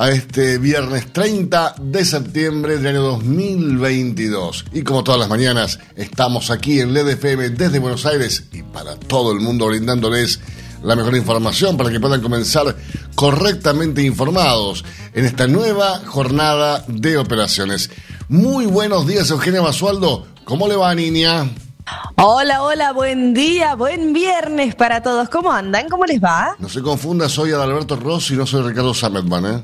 a este viernes 30 de septiembre del año 2022. Y como todas las mañanas, estamos aquí en LED FM desde Buenos Aires y para todo el mundo brindándoles la mejor información para que puedan comenzar correctamente informados en esta nueva jornada de operaciones. Muy buenos días, Eugenia Basualdo. ¿Cómo le va, niña? Hola, hola, buen día, buen viernes para todos. ¿Cómo andan? ¿Cómo les va? No se confunda, soy Adalberto Rossi y no soy Ricardo Sametman, ¿eh?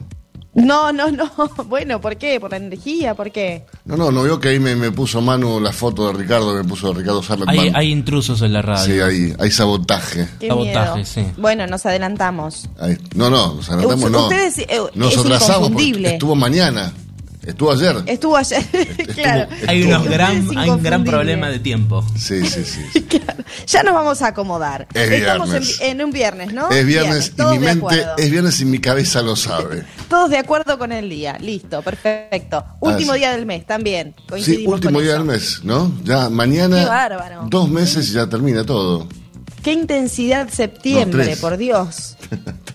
No, no, no. Bueno, ¿por qué? ¿Por la energía? ¿Por qué? No, no, no veo que ahí me, me puso Manu la foto de Ricardo, me puso Ricardo Sametman. Hay, hay intrusos en la radio. Sí, hay, hay sabotaje. Qué Sabotaje, miedo. Sí. Bueno, nos adelantamos. Ahí- No, no, nos adelantamos, no. ustedes, eh, Nos es atrasamos porque inconfundible. estuvo mañana, estuvo ayer. Estuvo ayer, claro. Hay, unos gran, hay un gran problema de tiempo. Sí, sí, sí. Claro. Ya nos vamos a acomodar. Es Estamos en, viernes. en un viernes, ¿no? Es viernes y mi mente, es viernes y mi cabeza lo sabe. Todos de acuerdo con el día. Listo, perfecto. Último Ah, sí. día del mes también. Sí, último día eso. del mes, ¿no? Ya mañana. Qué bárbaro. Dos meses y ya termina todo. Qué intensidad septiembre, No, por Dios.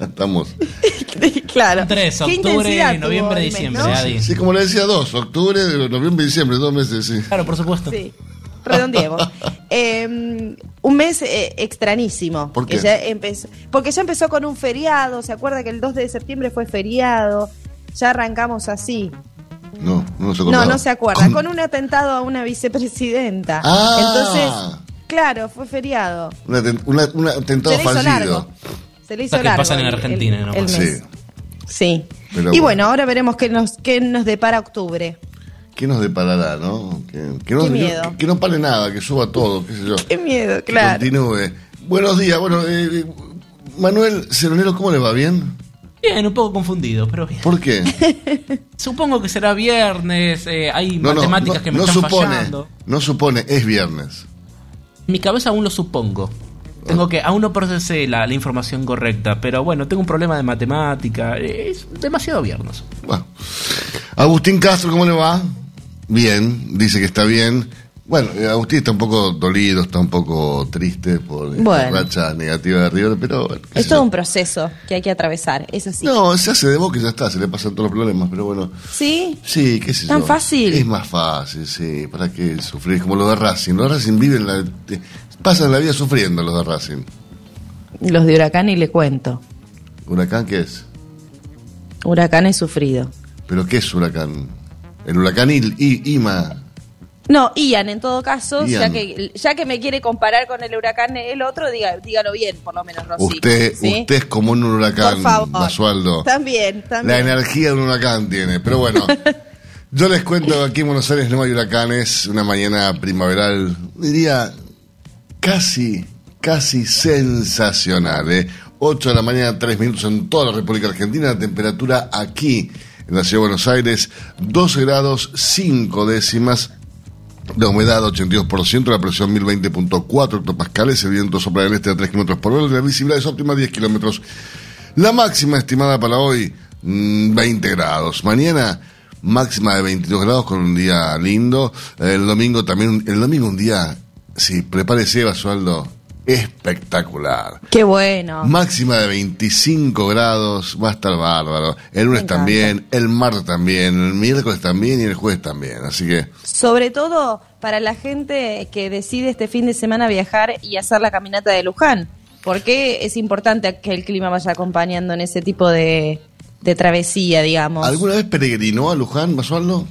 Estamos. claro. Tres, Qué octubre, intensidad tuvo noviembre, diciembre, ¿no? Adi. Sí, como le decía, dos. Octubre, noviembre y diciembre, dos meses, sí. Claro, por supuesto. Sí, redondeemos. Eh, un mes eh, extrañísimo. ¿Por que qué? ya empezó, porque ya empezó con un feriado. ¿Se acuerda que el 2 de septiembre fue feriado? Ya arrancamos así. No, no se No, acordaba. no se acuerda. Con un atentado a una vicepresidenta. Ah. Entonces, claro, fue feriado. Un, aten- una- un atentado fallido. largo. Se le hizo Cosas que largo. pasan en el- Argentina, el- ¿no? el Sí. mes. Sí. Pero y bueno. bueno, ahora veremos qué nos, qué nos depara octubre. ¿Qué nos deparará, no? Que, que no, Qué miedo. que- que no pare nada, que suba todo, qué sé yo. Qué miedo, Que claro. Continúe. Buenos días, bueno, eh, Manuel Ceronero, ¿cómo le va? ¿Bien? Bien, un poco confundido, pero bien. ¿Por qué? Supongo que será viernes, eh, hay No, no, matemáticas no, que me no están supone, fallando. no supone, es viernes. Mi cabeza aún lo supongo. Tengo que, aún no procesé la, la información correcta, pero bueno, tengo un problema de matemática. Es demasiado viernes. Bueno. Agustín Castro, ¿cómo le va? Bien, dice que está bien. Bueno, eh, Agustín está un poco dolido, está un poco triste por esta Bueno. racha negativa de River, pero bueno, Es todo yo. un proceso que hay que atravesar, es así. No, se hace de boca y ya está, se le pasan todos los problemas, pero bueno. ¿Sí? Sí, qué sé ¿Tan yo. fácil? Es más fácil, sí. ¿Para qué sufrir? Como los de Racing. Los de Racing viven la... Pasan la vida sufriendo los de Racing. Los de Huracán y le cuento. ¿Huracán qué es? Huracán es sufrido. ¿Pero qué es huracán? El huracán Il- I- Ima. No, Ian, en todo caso, ya que, ya que me quiere comparar con el huracán el otro, diga, dígalo bien, por lo menos, Rosy. Usted, ¿Sí? usted es como un huracán. Basualdo. También, La también. energía de un huracán tiene. Pero bueno, yo les cuento que aquí en Buenos Aires no hay huracanes. Una mañana primaveral, diría, casi, casi sensacional. ¿eh? 8 de la mañana, 3 minutos en toda la República Argentina. La temperatura aquí, en la ciudad de Buenos Aires, 12 grados 5 décimas. La humedad 82%, la presión 1020.4 hectopascales, el viento sopla del este a 3 kilómetros por hora, la visibilidad es óptima 10 kilómetros. La máxima estimada para hoy, mm, 20 grados. Mañana, máxima de 22 grados con un día lindo. El domingo también, el domingo un día, sí, prepárese, Basualdo, espectacular. Qué bueno. Máxima de 25 grados, va a estar bárbaro. El lunes también, el martes también, el miércoles también y el jueves también. Así que Sobre todo para la gente que decide este fin de semana viajar y hacer la caminata de Luján. Porque es importante que el clima vaya acompañando en ese tipo de, de travesía, digamos. ¿Alguna vez peregrinó a Luján, Basualdo?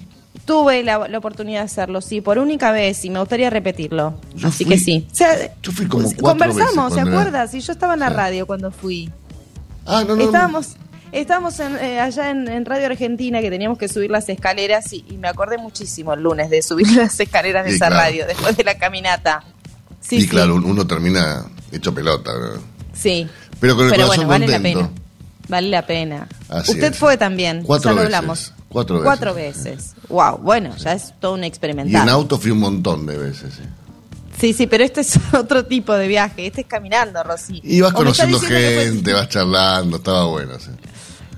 Tuve la, la oportunidad de hacerlo, sí, por única vez y me gustaría repetirlo. Yo Así fui- que sí. O sea, yo fui como pues, Conversamos, ¿se acuerdas? Y yo estaba en la radio cuando fui. Ah, no, no. no. Estábamos, estábamos en, eh, allá en, en Radio Argentina que teníamos que subir las escaleras y, y me acordé muchísimo el lunes de subir las escaleras de esa claro. radio después de la caminata. Sí, y sí, claro, uno termina hecho pelota. ¿no? sí. Pero con el corazón bueno, vale la pena. Vale la pena. Así Usted es. fue también. Cuatro ya lo veces. hablamos. Cuatro veces. Cuatro veces. Wow, bueno, ya es todo un Y experimental. en auto fui un montón de veces. sí. Sí, sí, pero este es otro tipo de viaje. Este es caminando, Rosy. Y vas conociendo gente, vas charlando, estaba bueno. Sí.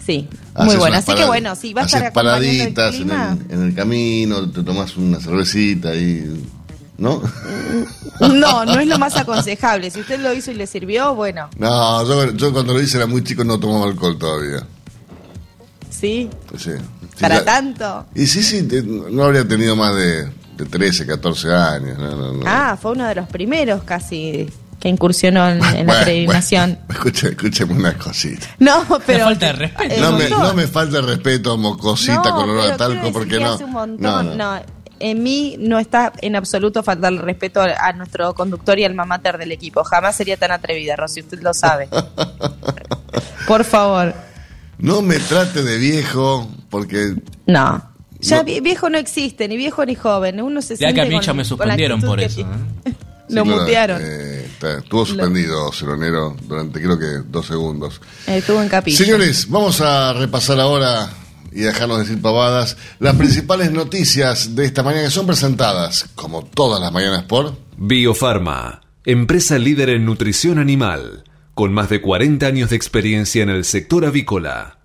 Sí, Haces muy bueno. Así que bueno, sí, va a estar el paraditas en el, en el camino, te tomas una cervecita y. ¿No? No, no es lo más aconsejable. Si usted lo hizo y le sirvió, bueno, No, yo, yo cuando lo hice era muy chico no tomaba alcohol todavía. sí. Sí. Para ya- tanto. Y sí, sí, no habría tenido más de, de 13, 14 años. No, no, no. Ah, fue uno de los primeros casi que incursionó en, en Bueno, la peregrinación. bueno, escúcheme una cosita. No, pero. falta de respeto. No me, montón. no me falta el respeto, mocosita No, con olor pero a quiero talco, porque que no. hace un montón, no, no. no, En mí no está en absoluto faltarle respeto a, a nuestro conductor y al mamater del equipo. Jamás sería tan atrevida, Rosy, usted lo sabe. Por favor. No me trate de viejo, porque No. Ya No. viejo no existe, ni viejo ni joven. Uno se Ya siente que a mí con- ya me suspendieron por eso. ¿eh? Lo Sí, mutearon. eh, está- estuvo suspendido Ceronero durante creo que dos segundos. Eh, Estuvo en capilla. Señores, vamos a repasar ahora y dejarnos decir pavadas las principales noticias de esta mañana que son presentadas, como todas las mañanas, por... Biofarma, empresa líder en nutrición animal, con más de 40 años de experiencia en el sector avícola.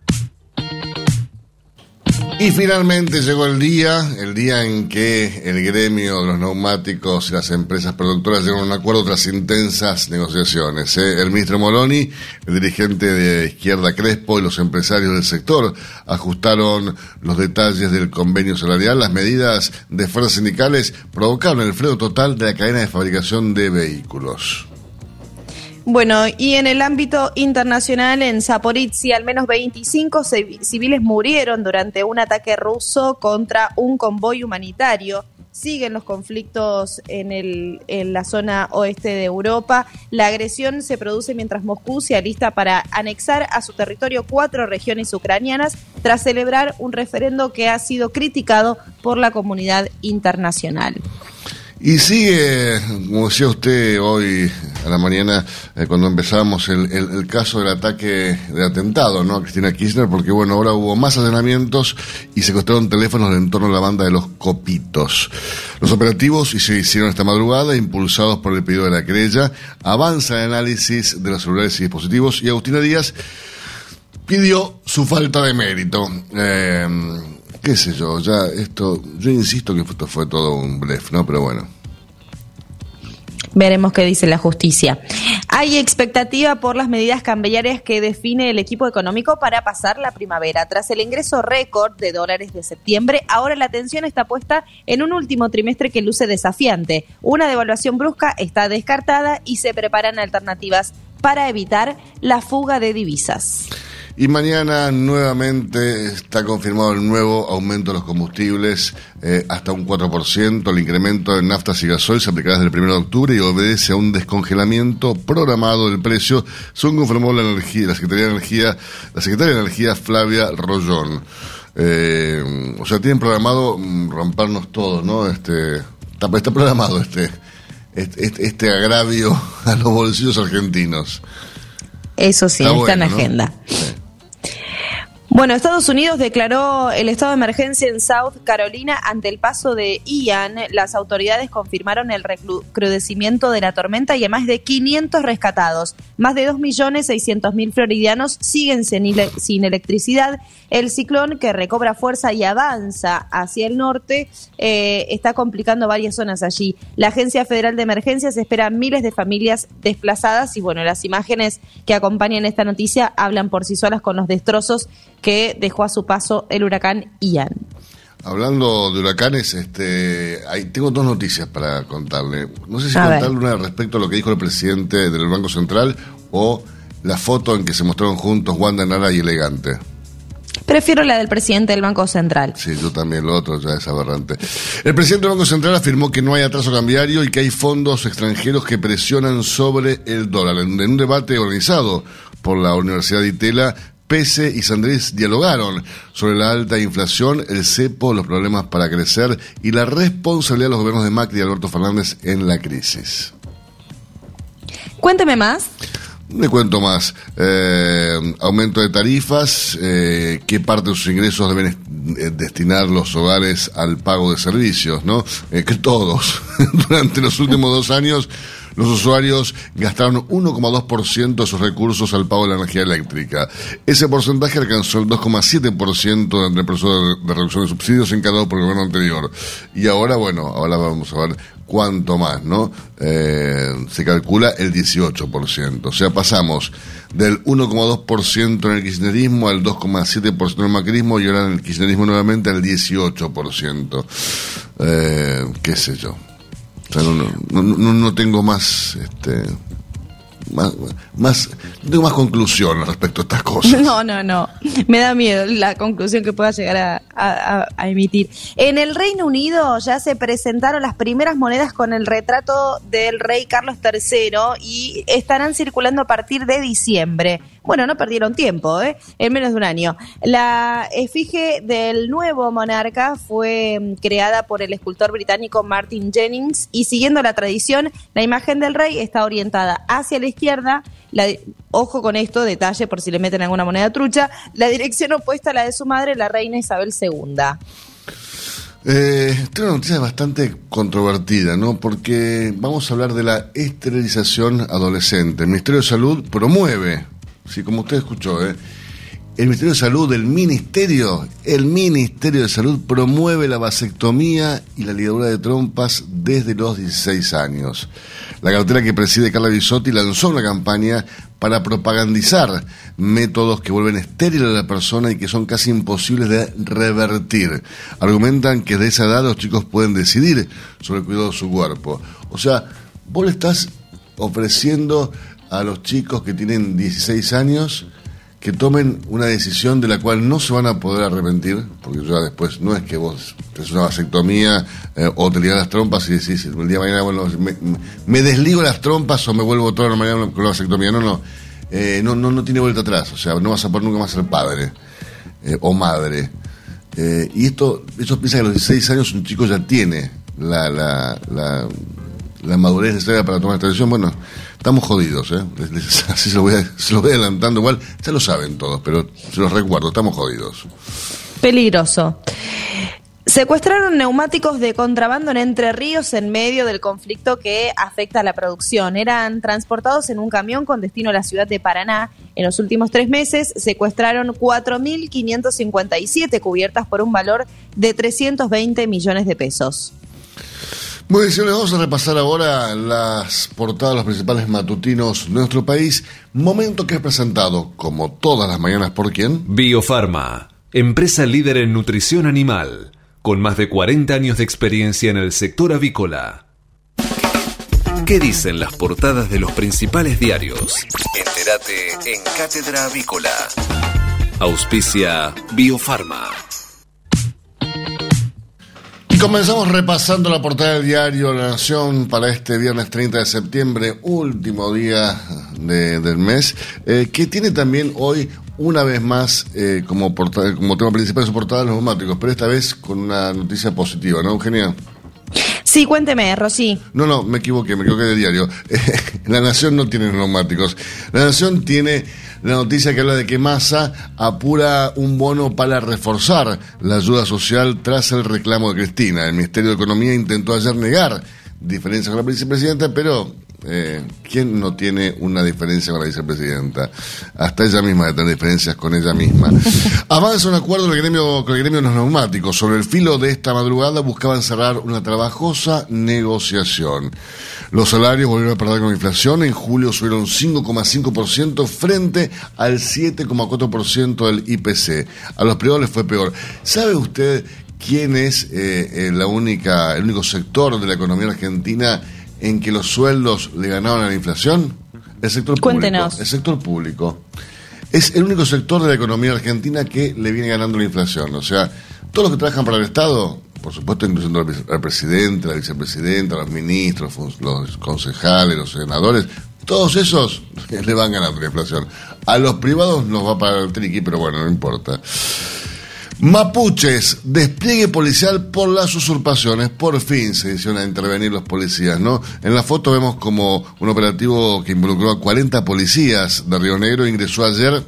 Y finalmente llegó el día, el día en que el gremio de los neumáticos y las empresas productoras llegaron a un acuerdo tras intensas negociaciones. ¿eh? El ministro Moroni, el dirigente de Izquierda Crespo y los empresarios del sector ajustaron los detalles del convenio salarial. Las medidas de fuerzas sindicales provocaron el freno total de la cadena de fabricación de vehículos. Bueno, y en el ámbito internacional, en Zaporizhia, al menos 25 civi- civiles murieron durante un ataque ruso contra un convoy humanitario. Siguen los conflictos en, el, en la zona oeste de Europa. La agresión se produce mientras Moscú se alista para anexar a su territorio cuatro regiones ucranianas tras celebrar un referendo que ha sido criticado por la comunidad internacional. Y sigue, como decía usted hoy a la mañana, eh, cuando empezamos, el, caso del ataque, del atentado, ¿no? A Cristina Kirchner, porque bueno, ahora hubo más allanamientos y secuestraron teléfonos en torno a la banda de los copitos. Los operativos y se hicieron esta madrugada, impulsados por el pedido de la querella. Avanza el análisis de los celulares y dispositivos y Agustina Díaz pidió su falta de mérito. Eh, qué sé yo, ya esto, yo insisto que esto fue todo un blef, ¿no? Pero bueno. Veremos qué dice la justicia. Hay expectativa por las medidas cambiarias que define el equipo económico para pasar la primavera. Tras el ingreso récord de dólares de septiembre, ahora la atención está puesta en un último trimestre que luce desafiante. Una devaluación brusca está descartada y se preparan alternativas para evitar la fuga de divisas. Y mañana nuevamente está confirmado el nuevo aumento de los combustibles eh, hasta un 4%. El incremento de naftas y gasoil se aplicará desde el 1 de octubre y obedece a un descongelamiento programado del precio, según confirmó la, energía, la Secretaría de Energía, la Secretaria de Energía Flavia Rollón. Eh, o sea, tienen programado mm, rompernos todos, ¿no? Este, está, está programado este, este, este- este agravio a los bolsillos argentinos. Eso sí, Está está, en agenda. Sí. Bueno, Estados Unidos declaró el estado de emergencia en South Carolina ante el paso de Ian. Las autoridades confirmaron el recrudecimiento de la tormenta y a más de 500 rescatados. Más de 2.600.000 floridianos siguen sin, electricidad. El ciclón que recobra fuerza y avanza hacia el norte eh, está complicando varias zonas allí. La Agencia Federal de Emergencias espera miles de familias desplazadas y bueno, las imágenes que acompañan esta noticia hablan por sí solas con los destrozos que dejó a su paso el huracán Ian. Hablando de huracanes, este, hay, tengo dos noticias para contarle. No sé si A ver. contarle una respecto a lo que dijo el presidente del Banco Central o la foto en que se mostraron juntos Wanda Nara y Elegante. Prefiero la del presidente del Banco Central. Sí, yo también, lo otro ya es aberrante. El presidente del Banco Central afirmó que no hay atraso cambiario y que hay fondos extranjeros que presionan sobre el dólar. En un debate organizado por la Universidad de Itela, Pese y Sandrés dialogaron sobre la alta inflación, el cepo, los problemas para crecer y la responsabilidad de los gobiernos de Macri y Alberto Fernández en la crisis. Cuénteme más. Me cuento más. Eh, aumento de tarifas, eh, qué parte de sus ingresos deben eh, destinar los hogares al pago de servicios, ¿no? Eh, que todos. Durante los últimos dos años, los usuarios gastaron 1,2% de sus recursos al pago de la energía eléctrica. Ese porcentaje alcanzó el 2,7% del proceso de reducción de subsidios encargado por el gobierno anterior. Y ahora, bueno, ahora vamos a ver cuánto más, ¿no? Eh, se calcula el 18%. O sea, pasamos del 1,2% en el kirchnerismo al 2,7% en el macrismo y ahora en el kirchnerismo nuevamente al 18%. Eh, qué sé yo. No, no, no, no tengo más, este, más, más, no tengo más conclusión respecto a estas cosas. No, no, no. Me da miedo la conclusión que pueda llegar a, a- a emitir. En el Reino Unido ya se presentaron las primeras monedas con el retrato del rey Carlos III y estarán circulando a partir de diciembre. Bueno, no perdieron tiempo, ¿eh? En menos de un año. La efigie del nuevo monarca fue mm, creada por el escultor británico Martin Jennings y siguiendo la tradición, la imagen del rey está orientada hacia la izquierda. La, ojo con esto, detalle por si le meten alguna moneda trucha. La dirección opuesta a la de su madre, la reina Isabel II. Eh, es una noticia bastante controvertida, ¿no? Porque vamos a hablar de la esterilización adolescente. El Ministerio de Salud promueve, sí, como usted escuchó, ¿eh? El Ministerio de Salud, el Ministerio, el Ministerio de Salud promueve la vasectomía y la ligadura de trompas desde los 16 años. La cartera que preside Carla Bisotti lanzó una campaña para propagandizar métodos que vuelven estéril a la persona y que son casi imposibles de revertir. Argumentan que de esa edad los chicos pueden decidir sobre el cuidado de su cuerpo. O sea, vos le estás ofreciendo a los chicos que tienen 16 años que tomen una decisión de la cual no se van a poder arrepentir, porque ya después no es que vos te haces una vasectomía eh, o te ligas las trompas y decís el día de mañana, bueno, me, desligo las trompas o me vuelvo toda la mañana con la vasectomía. No, no, eh, no, no, no tiene vuelta atrás, o sea, no vas a poder nunca más ser padre eh, o madre. Eh, y esto, ellos piensan que a los 16 años un chico ya tiene la, la, la, la madurez necesaria para tomar esta decisión. Bueno, estamos jodidos, ¿eh? Así se lo, voy, se lo voy adelantando igual. Ya lo saben todos, pero se los recuerdo, estamos jodidos. Peligroso. Secuestraron neumáticos de contrabando en Entre Ríos en medio del conflicto que afecta a la producción. Eran transportados en un camión con destino a la ciudad de Paraná. En los últimos tres meses secuestraron 4.557 cubiertas por un valor de 320 millones de pesos. Muy bien, señores, vamos a repasar ahora las portadas de los principales matutinos de nuestro país. Momento que es presentado, como todas las mañanas, ¿por quién? Biofarma, empresa líder en nutrición animal, con más de 40 años de experiencia en el sector avícola. ¿Qué dicen las portadas de los principales diarios? Entérate en Cátedra Avícola. Auspicia Biofarma. Y comenzamos repasando la portada del diario La Nación para este viernes 30 de septiembre, último día de- del mes, eh, que tiene también hoy, una vez más, eh, como, portada- como tema principal su portada los neumáticos, pero esta vez con una noticia positiva, ¿no, Eugenia? Sí, cuénteme, Rosy. No, no, me equivoqué, me equivoqué de diario. la Nación no tiene neumáticos. La Nación tiene la noticia que habla de que Massa apura un bono para reforzar la ayuda social tras el reclamo de Cristina. El Ministerio de Economía intentó ayer negar diferencias con la vicepresidenta, pero eh, ¿quién no tiene una diferencia con la vicepresidenta? Hasta ella misma de tener diferencias con ella misma. Avanza un acuerdo del gremio, con el gremio de los neumáticos. Sobre el filo de esta madrugada buscaban cerrar una trabajosa negociación. Los salarios volvieron a perder con la inflación. En julio subieron 5,5% frente al 7,4% del IPC. A los privados les fue peor. ¿Sabe usted quién es eh, eh, la única, el único sector de la economía argentina en que los sueldos le ganaron a la inflación? El sector público. Cuéntenos. El sector público. es el único sector de la economía argentina que le viene ganando la inflación. O sea, todos los que trabajan para el Estado, por supuesto incluyendo al, al presidente, la vicepresidenta, los ministros, los concejales, los senadores, todos esos le van ganando la inflación. A los privados nos va para el triqui, pero bueno, no importa. Mapuches, despliegue policial por las usurpaciones. Por fin se hicieron a intervenir los policías, ¿no? En la foto vemos como un operativo que involucró a 40 policías de Río Negro ingresó ayer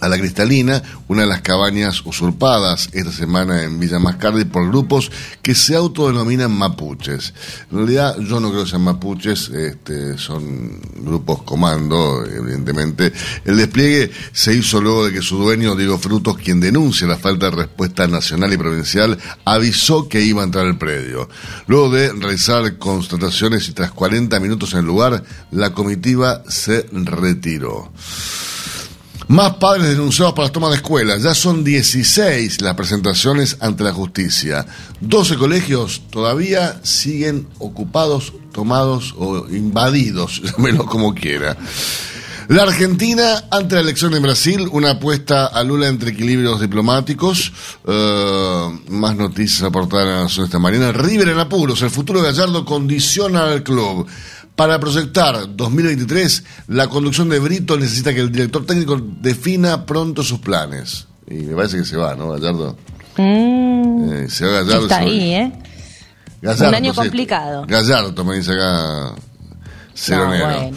a la Cristalina, una de las cabañas usurpadas esta semana en Villa Mascardi por grupos que se autodenominan mapuches. En realidad yo no creo que sean mapuches, este, son grupos comando, evidentemente. El despliegue se hizo luego de que su dueño, Diego Frutos, quien denuncia la falta de respuesta nacional y provincial, avisó que iba a entrar al predio. Luego de realizar constataciones y tras 40 minutos en el lugar, la comitiva se retiró. Más padres denunciados por las tomas de escuelas. Ya son 16 las presentaciones ante la justicia. 12 colegios todavía siguen ocupados, tomados o invadidos, llámelo como quiera. La Argentina, ante la elección en Brasil, una apuesta a Lula entre equilibrios diplomáticos. Uh, más noticias aportadas a la Nación esta mañana. River en apuros. El futuro de Gallardo condiciona al club. Para proyectar 2023, la conducción de Brito necesita que el director técnico defina pronto sus planes. Y me parece que se va, ¿no, Gallardo? Mm, Eh, se va Gallardo. está ahí, ¿eh? Gallardo, Un año complicado. Gallardo, me dice acá. Ceronero. No, bueno.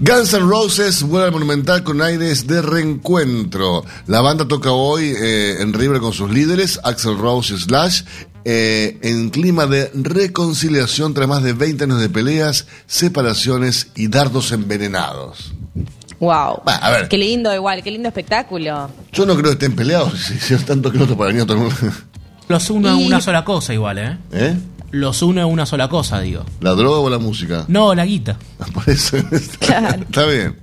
Guns N' Roses vuelve al Monumental con aires de reencuentro. La banda toca hoy eh, en River con sus líderes, Axel Rose y Slash, eh, en clima de reconciliación tras más de 20 años de peleas, separaciones y dardos envenenados. Wow. Bah, a ver. Qué lindo, igual, qué lindo espectáculo. Yo no creo que estén peleados, si si es tanto que no para venir a todo el mundo. Los une Y- una sola cosa igual, ¿eh? ¿Eh? Los une una sola cosa, digo. ¿La droga o la música? No, la guita. Por eso Claro. está bien.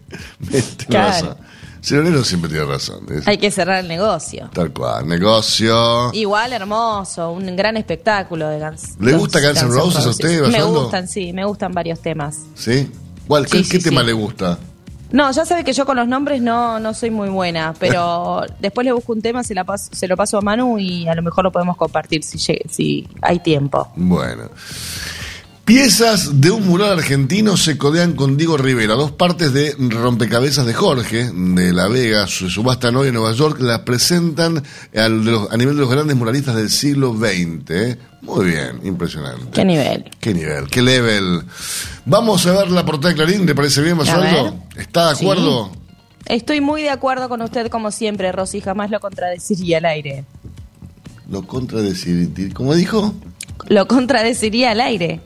Claro. Ceronero siempre tiene razón. es- Hay que cerrar el negocio. Tal cual. Negocio. Igual hermoso, un gran espectáculo de Guns. ¿Le gusta Guns N' Roses a usted, Me gustan, sí, me gustan varios temas. ¿Sí? ¿Cuál, Sí, ¿Qué, sí, qué tema le gusta? No, ya sabe que yo con los nombres no, no soy muy buena, pero después le busco un tema, se, la paso, se lo paso a Manu y a lo mejor lo podemos compartir si, si hay tiempo. Bueno. Piezas de un mural argentino se codean con Diego Rivera. Dos partes de Rompecabezas de Jorge, de La Vega, su subasta hoy en Nueva York, las presentan al- a nivel de los grandes muralistas del siglo XX. ¿eh? Muy bien, impresionante. ¿Qué nivel? Qué nivel, qué level. Vamos a ver la portada de Clarín, ¿le parece bien, Basualdo? ¿Está de Sí. acuerdo? Estoy muy de acuerdo con usted como siempre, Rosy, jamás lo contradeciría al aire. Lo contradecir. ¿Cómo dijo? Lo contradeciría al aire.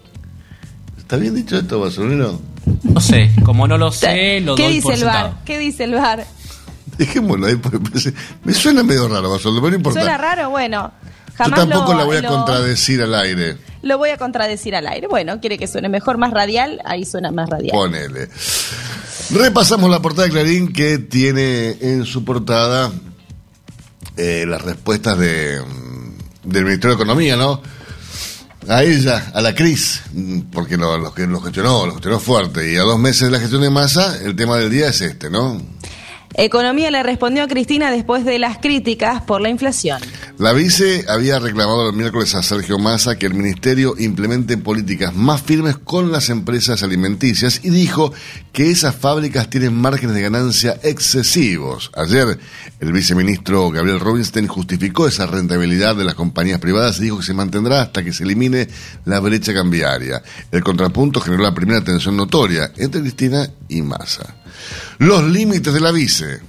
¿Está bien dicho esto, Basurero? No sé, como no lo sé, lo ¿Qué doy dice por el sentado. bar? ¿Qué dice el bar? Dejémoslo ahí, porque parece- me suena medio raro, Basurero, pero no importa. ¿Suena raro? Bueno, Yo jamás tampoco lo, la voy a lo- contradecir al aire. Lo voy a contradecir al aire. Bueno, quiere que suene mejor, más radial, ahí suena más radial. Ponele. Repasamos la portada de Clarín que tiene en su portada eh, las respuestas de, mm, del Ministerio de Economía, ¿no? A ella, a la Cris, porque lo, lo, lo gestionó, lo gestionó fuerte. Y a dos meses de la gestión de masa, el tema del día es este, ¿no? Economía le respondió a Cristina después de las críticas por la inflación. La vice había reclamado el miércoles a Sergio Massa que el ministerio implemente políticas más firmes con las empresas alimenticias y dijo que esas fábricas tienen márgenes de ganancia excesivos. Ayer el viceministro Gabriel Rubinstein justificó esa rentabilidad de las compañías privadas y dijo que se mantendrá hasta que se elimine la brecha cambiaria. El contrapunto generó la primera tensión notoria entre Cristina y Massa. Los límites de la vice.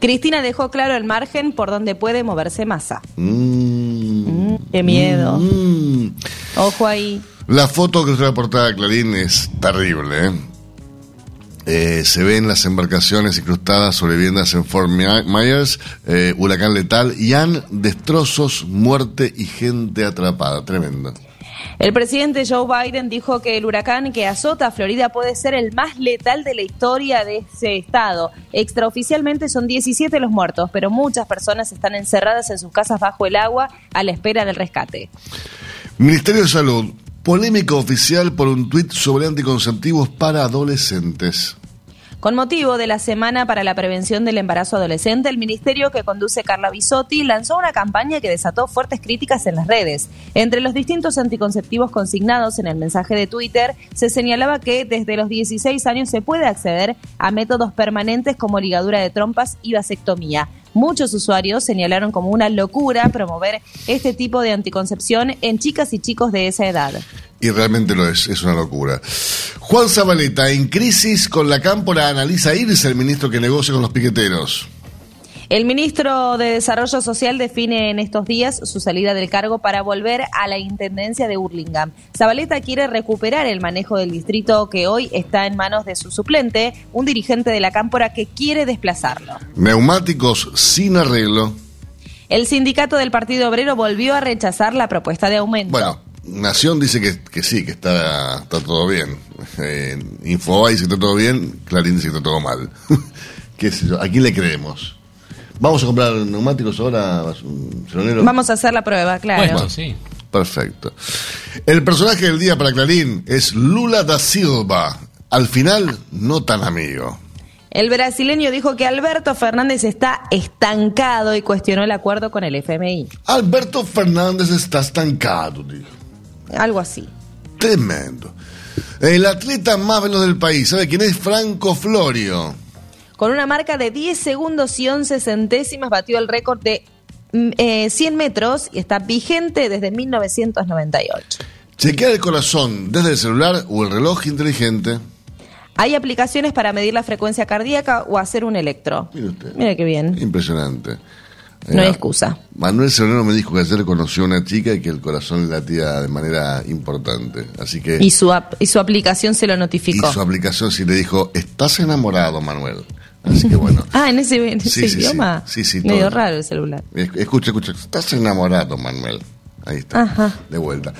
Cristina dejó claro el margen por donde puede moverse masa. Mm. Mm, qué miedo. Mm. Ojo ahí. La foto que trae la portada de Clarín es terrible. ¿eh? Eh, se ven las embarcaciones incrustadas sobre viviendas en Fort My- Myers, eh, huracán letal, y han destrozos, muerte y gente atrapada. Tremendo. El presidente Joe Biden dijo que el huracán que azota a Florida puede ser el más letal de la historia de ese estado. Extraoficialmente son 17 los muertos, pero muchas personas están encerradas en sus casas bajo el agua a la espera del rescate. Ministerio de Salud, polémica oficial por un tuit sobre anticonceptivos para adolescentes. Con motivo de la Semana para la Prevención del Embarazo Adolescente, el ministerio que conduce Carla Bisotti lanzó una campaña que desató fuertes críticas en las redes. Entre los distintos anticonceptivos consignados en el mensaje de Twitter, se señalaba que desde los 16 años se puede acceder a métodos permanentes como ligadura de trompas y vasectomía. Muchos usuarios señalaron como una locura promover este tipo de anticoncepción en chicas y chicos de esa edad. Y realmente lo es, es una locura. Juan Zabaleta, en crisis con la cámpora, analiza irse el ministro que negocia con los piqueteros. El ministro de Desarrollo Social define en estos días su salida del cargo para volver a la intendencia de Burlingame. Zabaleta quiere recuperar el manejo del distrito que hoy está en manos de su suplente, un dirigente de la cámpora que quiere desplazarlo. Neumáticos sin arreglo. El sindicato del Partido Obrero volvió a rechazar la propuesta de aumento. Bueno, Nación dice que, que sí, que está, está todo bien. Eh, Infobae dice que está todo bien, Clarín dice que está todo mal. ¿Qué sé yo? ¿A quién le creemos? ¿Vamos a comprar neumáticos ahora? Vamos a hacer la prueba, claro. Bueno, sí. Perfecto. El personaje del día para Clarín es Lula da Silva. Al final, no tan amigo. El brasileño dijo que Alberto Fernández está estancado y cuestionó el acuerdo con el FMI. Alberto Fernández está estancado, dijo. Algo así. Tremendo. El atleta más veloz del país, ¿sabe quién es? Franco Florio. Con una marca de 10 segundos y 11 centésimas batió el récord de mm, eh, 100 metros y está vigente desde 1998. Chequear el corazón desde el celular o el reloj inteligente. Hay aplicaciones para medir la frecuencia cardíaca o hacer un electro. Mire usted. Mira qué bien. Impresionante. No hay Eh, excusa. Manuel Serrano me dijo que ayer conoció a una chica y que el corazón latía de manera importante. Así que. Y su, ap- y su aplicación se lo y notificó. su aplicación sí le dijo: Estás enamorado, Manuel. Así que bueno. Ah, en ese, en Sí, sí, sí. idioma. Sí, sí, Medio todo. raro el celular. Es- Escucha, escucha. Estás enamorado, Manuel. Ahí está. Ajá. De vuelta.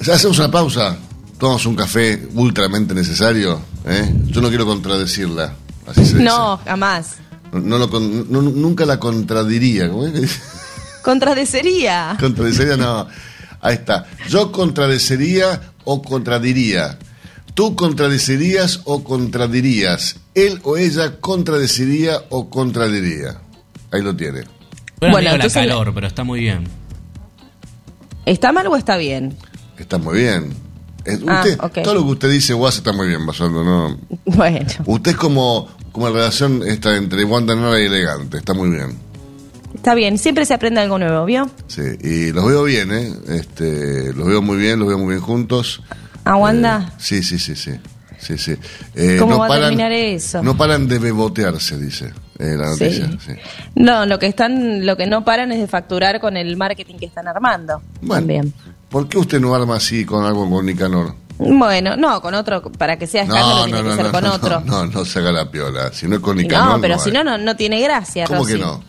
Hacemos una pausa. Tomamos un café ultramente necesario. ¿eh? Yo no quiero contradecirla. Así se dice. No, jamás. No, no lo no- nunca la contradiría. ¿Cómo es que dice? Contradecería. Contradecería, no. Ahí está. Yo contradecería o contradiría. Tú contradecerías o contradirías. Él o ella contradecería o contradiría. Ahí lo tiene. Bueno, Bueno, la calor, pero está muy bien. ¿Está mal o está bien? Está muy bien. Es- Ah, usted- ok. Todo lo que usted dice, Guas, está muy bien, Basando, ¿no? Bueno. Usted es como, como la relación esta entre Guantanara y elegante. Está muy bien. Está bien, siempre se aprende algo nuevo, ¿vio? Sí, y los veo bien, ¿eh? Este, los veo muy bien, los veo muy bien juntos. ¿A Wanda? Eh, sí, sí, sí, sí. sí, sí. Eh, ¿Cómo va a terminar eso? No paran de bebotearse, dice eh, la noticia. sí. No, lo que están, lo que no paran es de facturar con el marketing que están armando. Bueno, También. ¿por qué usted no arma así con algo con Nicanor? Bueno, no, con otro, para que sea escándalo tiene que ser con no, otro. No, no, se haga la piola. Si no es con Nicanor. no, pero si no, no, no tiene gracia, ¿Cómo Rosy. que no?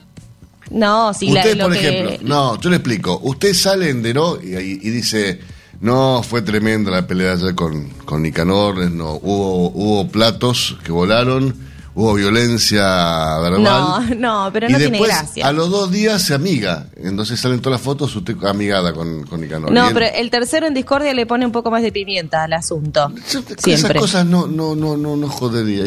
No, si la- usted, lo por que- ejemplo, no, yo le explico. Usted sale en y, y- y dice, no, fue tremenda la pelea ayer con, con Nicanor, no, hubo, hubo platos que volaron, hubo violencia verbal. No, no, pero y no tiene después, gracia. a los dos días se amiga. Entonces salen todas las fotos usted amigada con, con Nicanor. No, pero el tercero en discordia le pone un poco más de pimienta al asunto. Yo- Esas Siempre. cosas no, no, no, no, no jodería.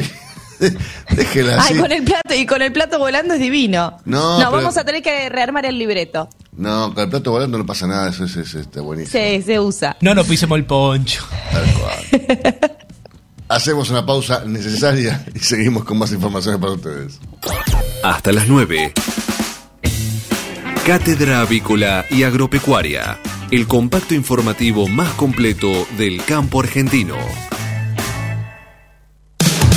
Déjela Ay, así. con el plato y con el plato volando es divino. No, pero- vamos a tener que rearmar el libreto. No, con el plato volando no pasa nada, eso es, es- está buenísimo. Sí, se usa. No nos pisemos el poncho. Tal cual. Hacemos una pausa necesaria y seguimos con más informaciones para ustedes. Hasta las 9. Cátedra Avícola y Agropecuaria. El compacto informativo más completo del campo argentino.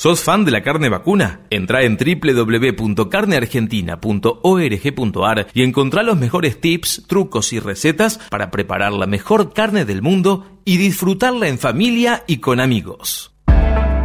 ¿Sos fan de la carne vacuna? Entra en www.carneargentina.org.ar y encontrá los mejores tips, trucos y recetas para preparar la mejor carne del mundo y disfrutarla en familia y con amigos.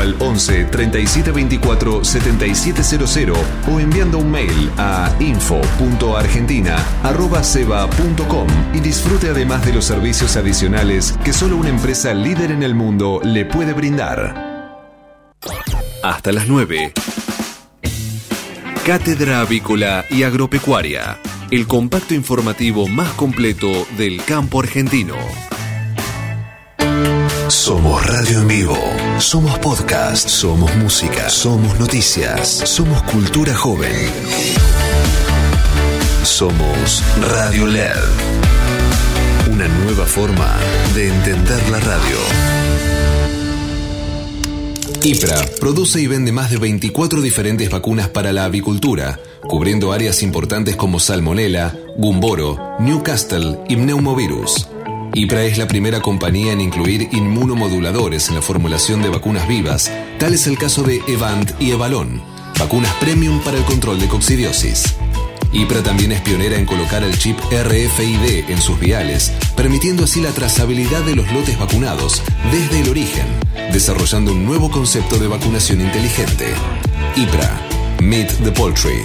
al 11 37 24 7700 o enviando un mail a info.argentina.ceba.com y disfrute además de los servicios adicionales que solo una empresa líder en el mundo le puede brindar. Hasta las 9. Cátedra Avícola y Agropecuaria, el compacto informativo más completo del campo argentino. Somos radio en vivo, somos podcast, somos música, somos noticias, somos cultura joven. Somos Radio LED. Una nueva forma de entender la radio. IPRA produce y vende más de 24 diferentes vacunas para la avicultura, cubriendo áreas importantes como Salmonella, Gumboro, Newcastle y Pneumovirus. IPRA es la primera compañía en incluir inmunomoduladores en la formulación de vacunas vivas, tal es el caso de Evant y Evalon, vacunas premium para el control de coccidiosis. IPRA también es pionera en colocar el chip RFID en sus viales, permitiendo así la trazabilidad de los lotes vacunados desde el origen, desarrollando un nuevo concepto de vacunación inteligente. IPRA, Meet the Poultry.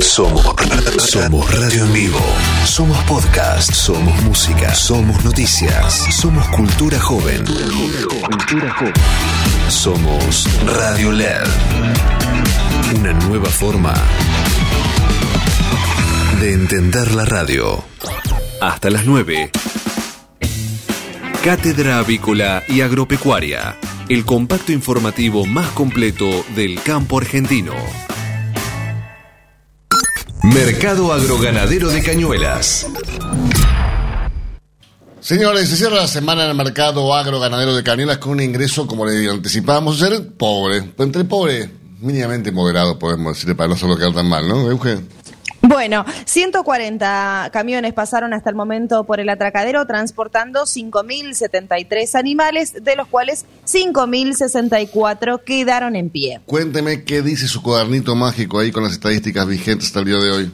Somos, somos radio en vivo, somos podcast, somos música, somos noticias, somos cultura joven. Somos Radio LED. Una nueva forma de entender la radio. Hasta las 9. Cátedra Avícola y Agropecuaria, el compacto informativo más completo del campo argentino. Mercado Agroganadero de Cañuelas. Señores, se cierra la semana en el mercado agroganadero de Cañuelas con un ingreso, como le anticipábamos, ser pobre. Entre pobre, mínimamente moderado, podemos decir, para no solo quedar tan mal, ¿no? Bueno, 140 camiones pasaron hasta el momento por el atracadero transportando 5.073 animales, de los cuales 5.064 quedaron en pie. Cuénteme qué dice su cuadernito mágico ahí con las estadísticas vigentes hasta el día de hoy.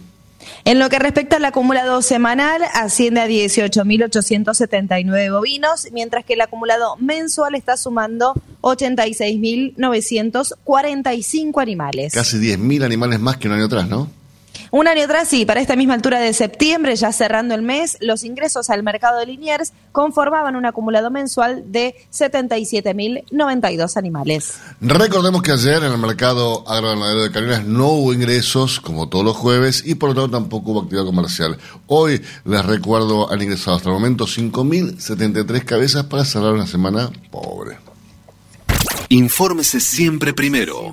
En lo que respecta al acumulado semanal, asciende a 18.879 bovinos, mientras que el acumulado mensual está sumando 86.945 animales. Casi 10.000 animales más que un año atrás, ¿no? Un año atrás, sí, para esta misma altura de septiembre, ya cerrando el mes, los ingresos al mercado de Liniers conformaban un acumulado mensual de 77.092 animales. Recordemos que ayer en el mercado agroganadero de Cañuelas no hubo ingresos, como todos los jueves, y por lo tanto tampoco hubo actividad comercial. Hoy, les recuerdo, han ingresado hasta el momento 5.073 cabezas para cerrar una semana pobre. Infórmese siempre primero.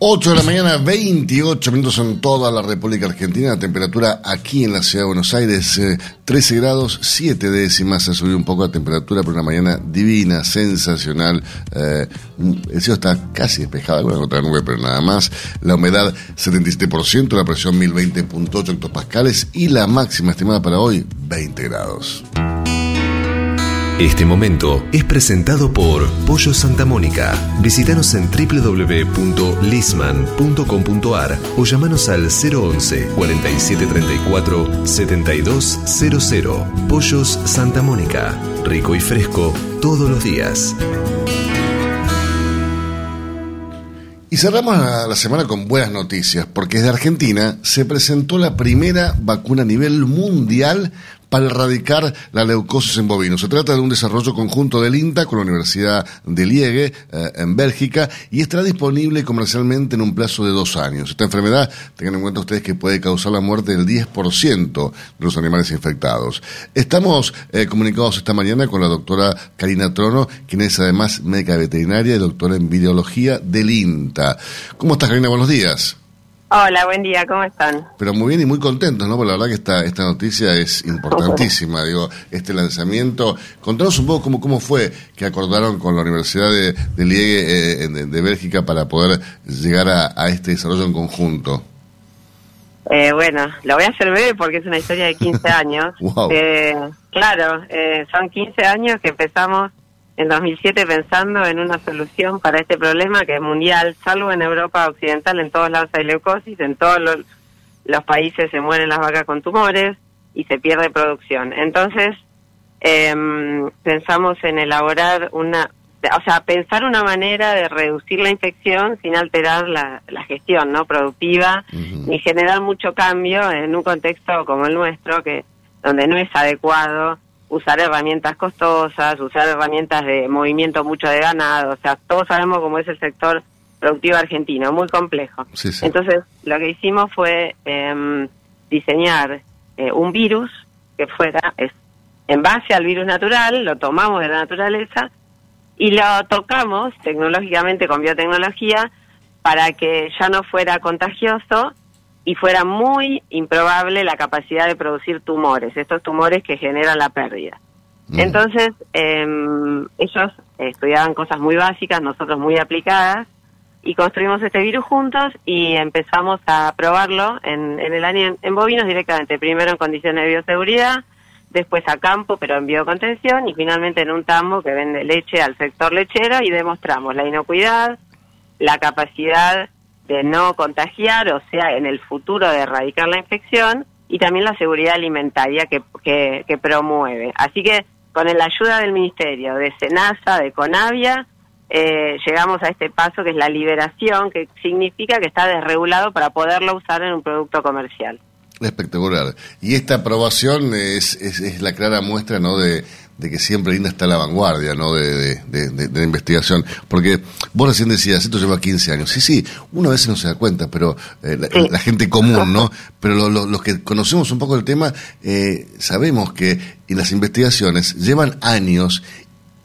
8 de la mañana, 28 minutos en toda la República Argentina. La temperatura aquí en la ciudad de Buenos Aires, eh, 13 grados, 7 décimas. Se subió un poco la temperatura, pero una mañana divina, sensacional. Eh, el cielo está casi despejado, alguna otra nube, pero nada más. La humedad, 77%, la presión 1020.8 hectopascales y la máxima estimada para hoy, 20 grados. Este momento es presentado por Pollo Santa Mónica. Visítanos en www.lisman.com.ar o llamanos al 011 4734 7200. Pollos Santa Mónica. Rico y fresco todos los días. Y cerramos la, la semana con buenas noticias, porque desde Argentina se presentó la primera vacuna a nivel mundial para erradicar la leucosis en bovinos. Se trata de un desarrollo conjunto del INTA con la Universidad de Liege, eh, en Bélgica, y estará disponible comercialmente en un plazo de dos años. Esta enfermedad, tengan en cuenta ustedes que puede causar la muerte del 10% de los animales infectados. Estamos eh, comunicados esta mañana con la doctora Karina Trono, quien es además médica veterinaria y doctora en videología del INTA. ¿Cómo estás, Karina? Buenos días. Hola, buen día, ¿cómo están? Pero muy bien y muy contentos, ¿no? Porque la verdad que esta, esta noticia es importantísima, digo, este lanzamiento. Contanos un poco cómo, cómo fue que acordaron con la Universidad de, de Liege eh, de, de Bélgica para poder llegar a, a este desarrollo en conjunto. Eh, bueno, lo voy a hacer breve porque es una historia de 15 años. Wow. Eh, claro, eh, son 15 años que empezamos en 2007 pensando en una solución para este problema que es mundial, salvo en Europa Occidental, en todos lados hay leucosis, en todos los, los países se mueren las vacas con tumores y se pierde producción. Entonces, em, pensamos en elaborar una, o sea, pensar una manera de reducir la infección sin alterar la, la gestión no productiva ni generar mucho cambio en un contexto como el nuestro, que donde no es adecuado usar herramientas costosas, usar herramientas de movimiento mucho de ganado, o sea, todos sabemos cómo es el sector productivo argentino, muy complejo. Sí, sí. Entonces, lo que hicimos fue em, diseñar eh, un virus que fuera es, en base al virus natural, lo tomamos de la naturaleza y lo tocamos tecnológicamente con biotecnología para que ya no fuera contagioso y fuera muy improbable la capacidad de producir tumores, estos tumores que generan la pérdida. Entonces, em, ellos estudiaban cosas muy básicas, nosotros muy aplicadas, y construimos este virus juntos y empezamos a probarlo en, en el año en, en bovinos directamente, primero en condiciones de bioseguridad, después a campo, pero en biocontención, y finalmente en un tambo que vende leche al sector lechero y demostramos la inocuidad, la capacidad de no contagiar, o sea, en el futuro de erradicar la infección, y también la seguridad alimentaria que, que, promueve. Así que con la ayuda del Ministerio, de SENASA, de CONAVIA, eh, llegamos a este paso que es la liberación, que significa que está desregulado para poderlo usar en un producto comercial. Espectacular. Y esta aprobación es, es, es la clara muestra ¿no? de, de que siempre Linda está a la vanguardia ¿no? de, de, de- la investigación. Porque vos recién decías, esto lleva 15 años. Sí, sí, uno a veces no se da cuenta, pero eh, la, la gente común, ¿no? Pero lo- lo- los que conocemos un poco el tema, eh, sabemos que en las investigaciones llevan años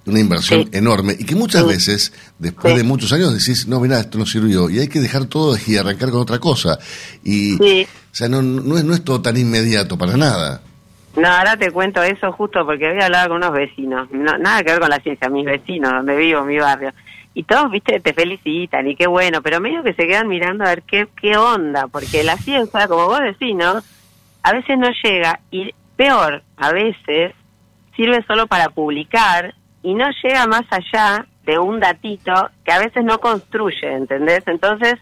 una inversión enorme y que muchas veces, después de muchos años, decís, no, mira, esto no sirvió y hay que dejar todo y arrancar con otra cosa. Y, o sea, no, no, es, no es todo tan inmediato para nada. No, ahora te cuento eso justo porque había hablado con unos vecinos, no, nada que ver con la ciencia, mis vecinos, donde vivo, mi barrio. Y todos, viste, te felicitan y qué bueno, pero medio que se quedan mirando a ver qué, qué onda, porque la ciencia, como vos decís, ¿no? A veces no llega y peor, a veces sirve solo para publicar y no llega más allá de un datito que a veces no construye, ¿entendés? Entonces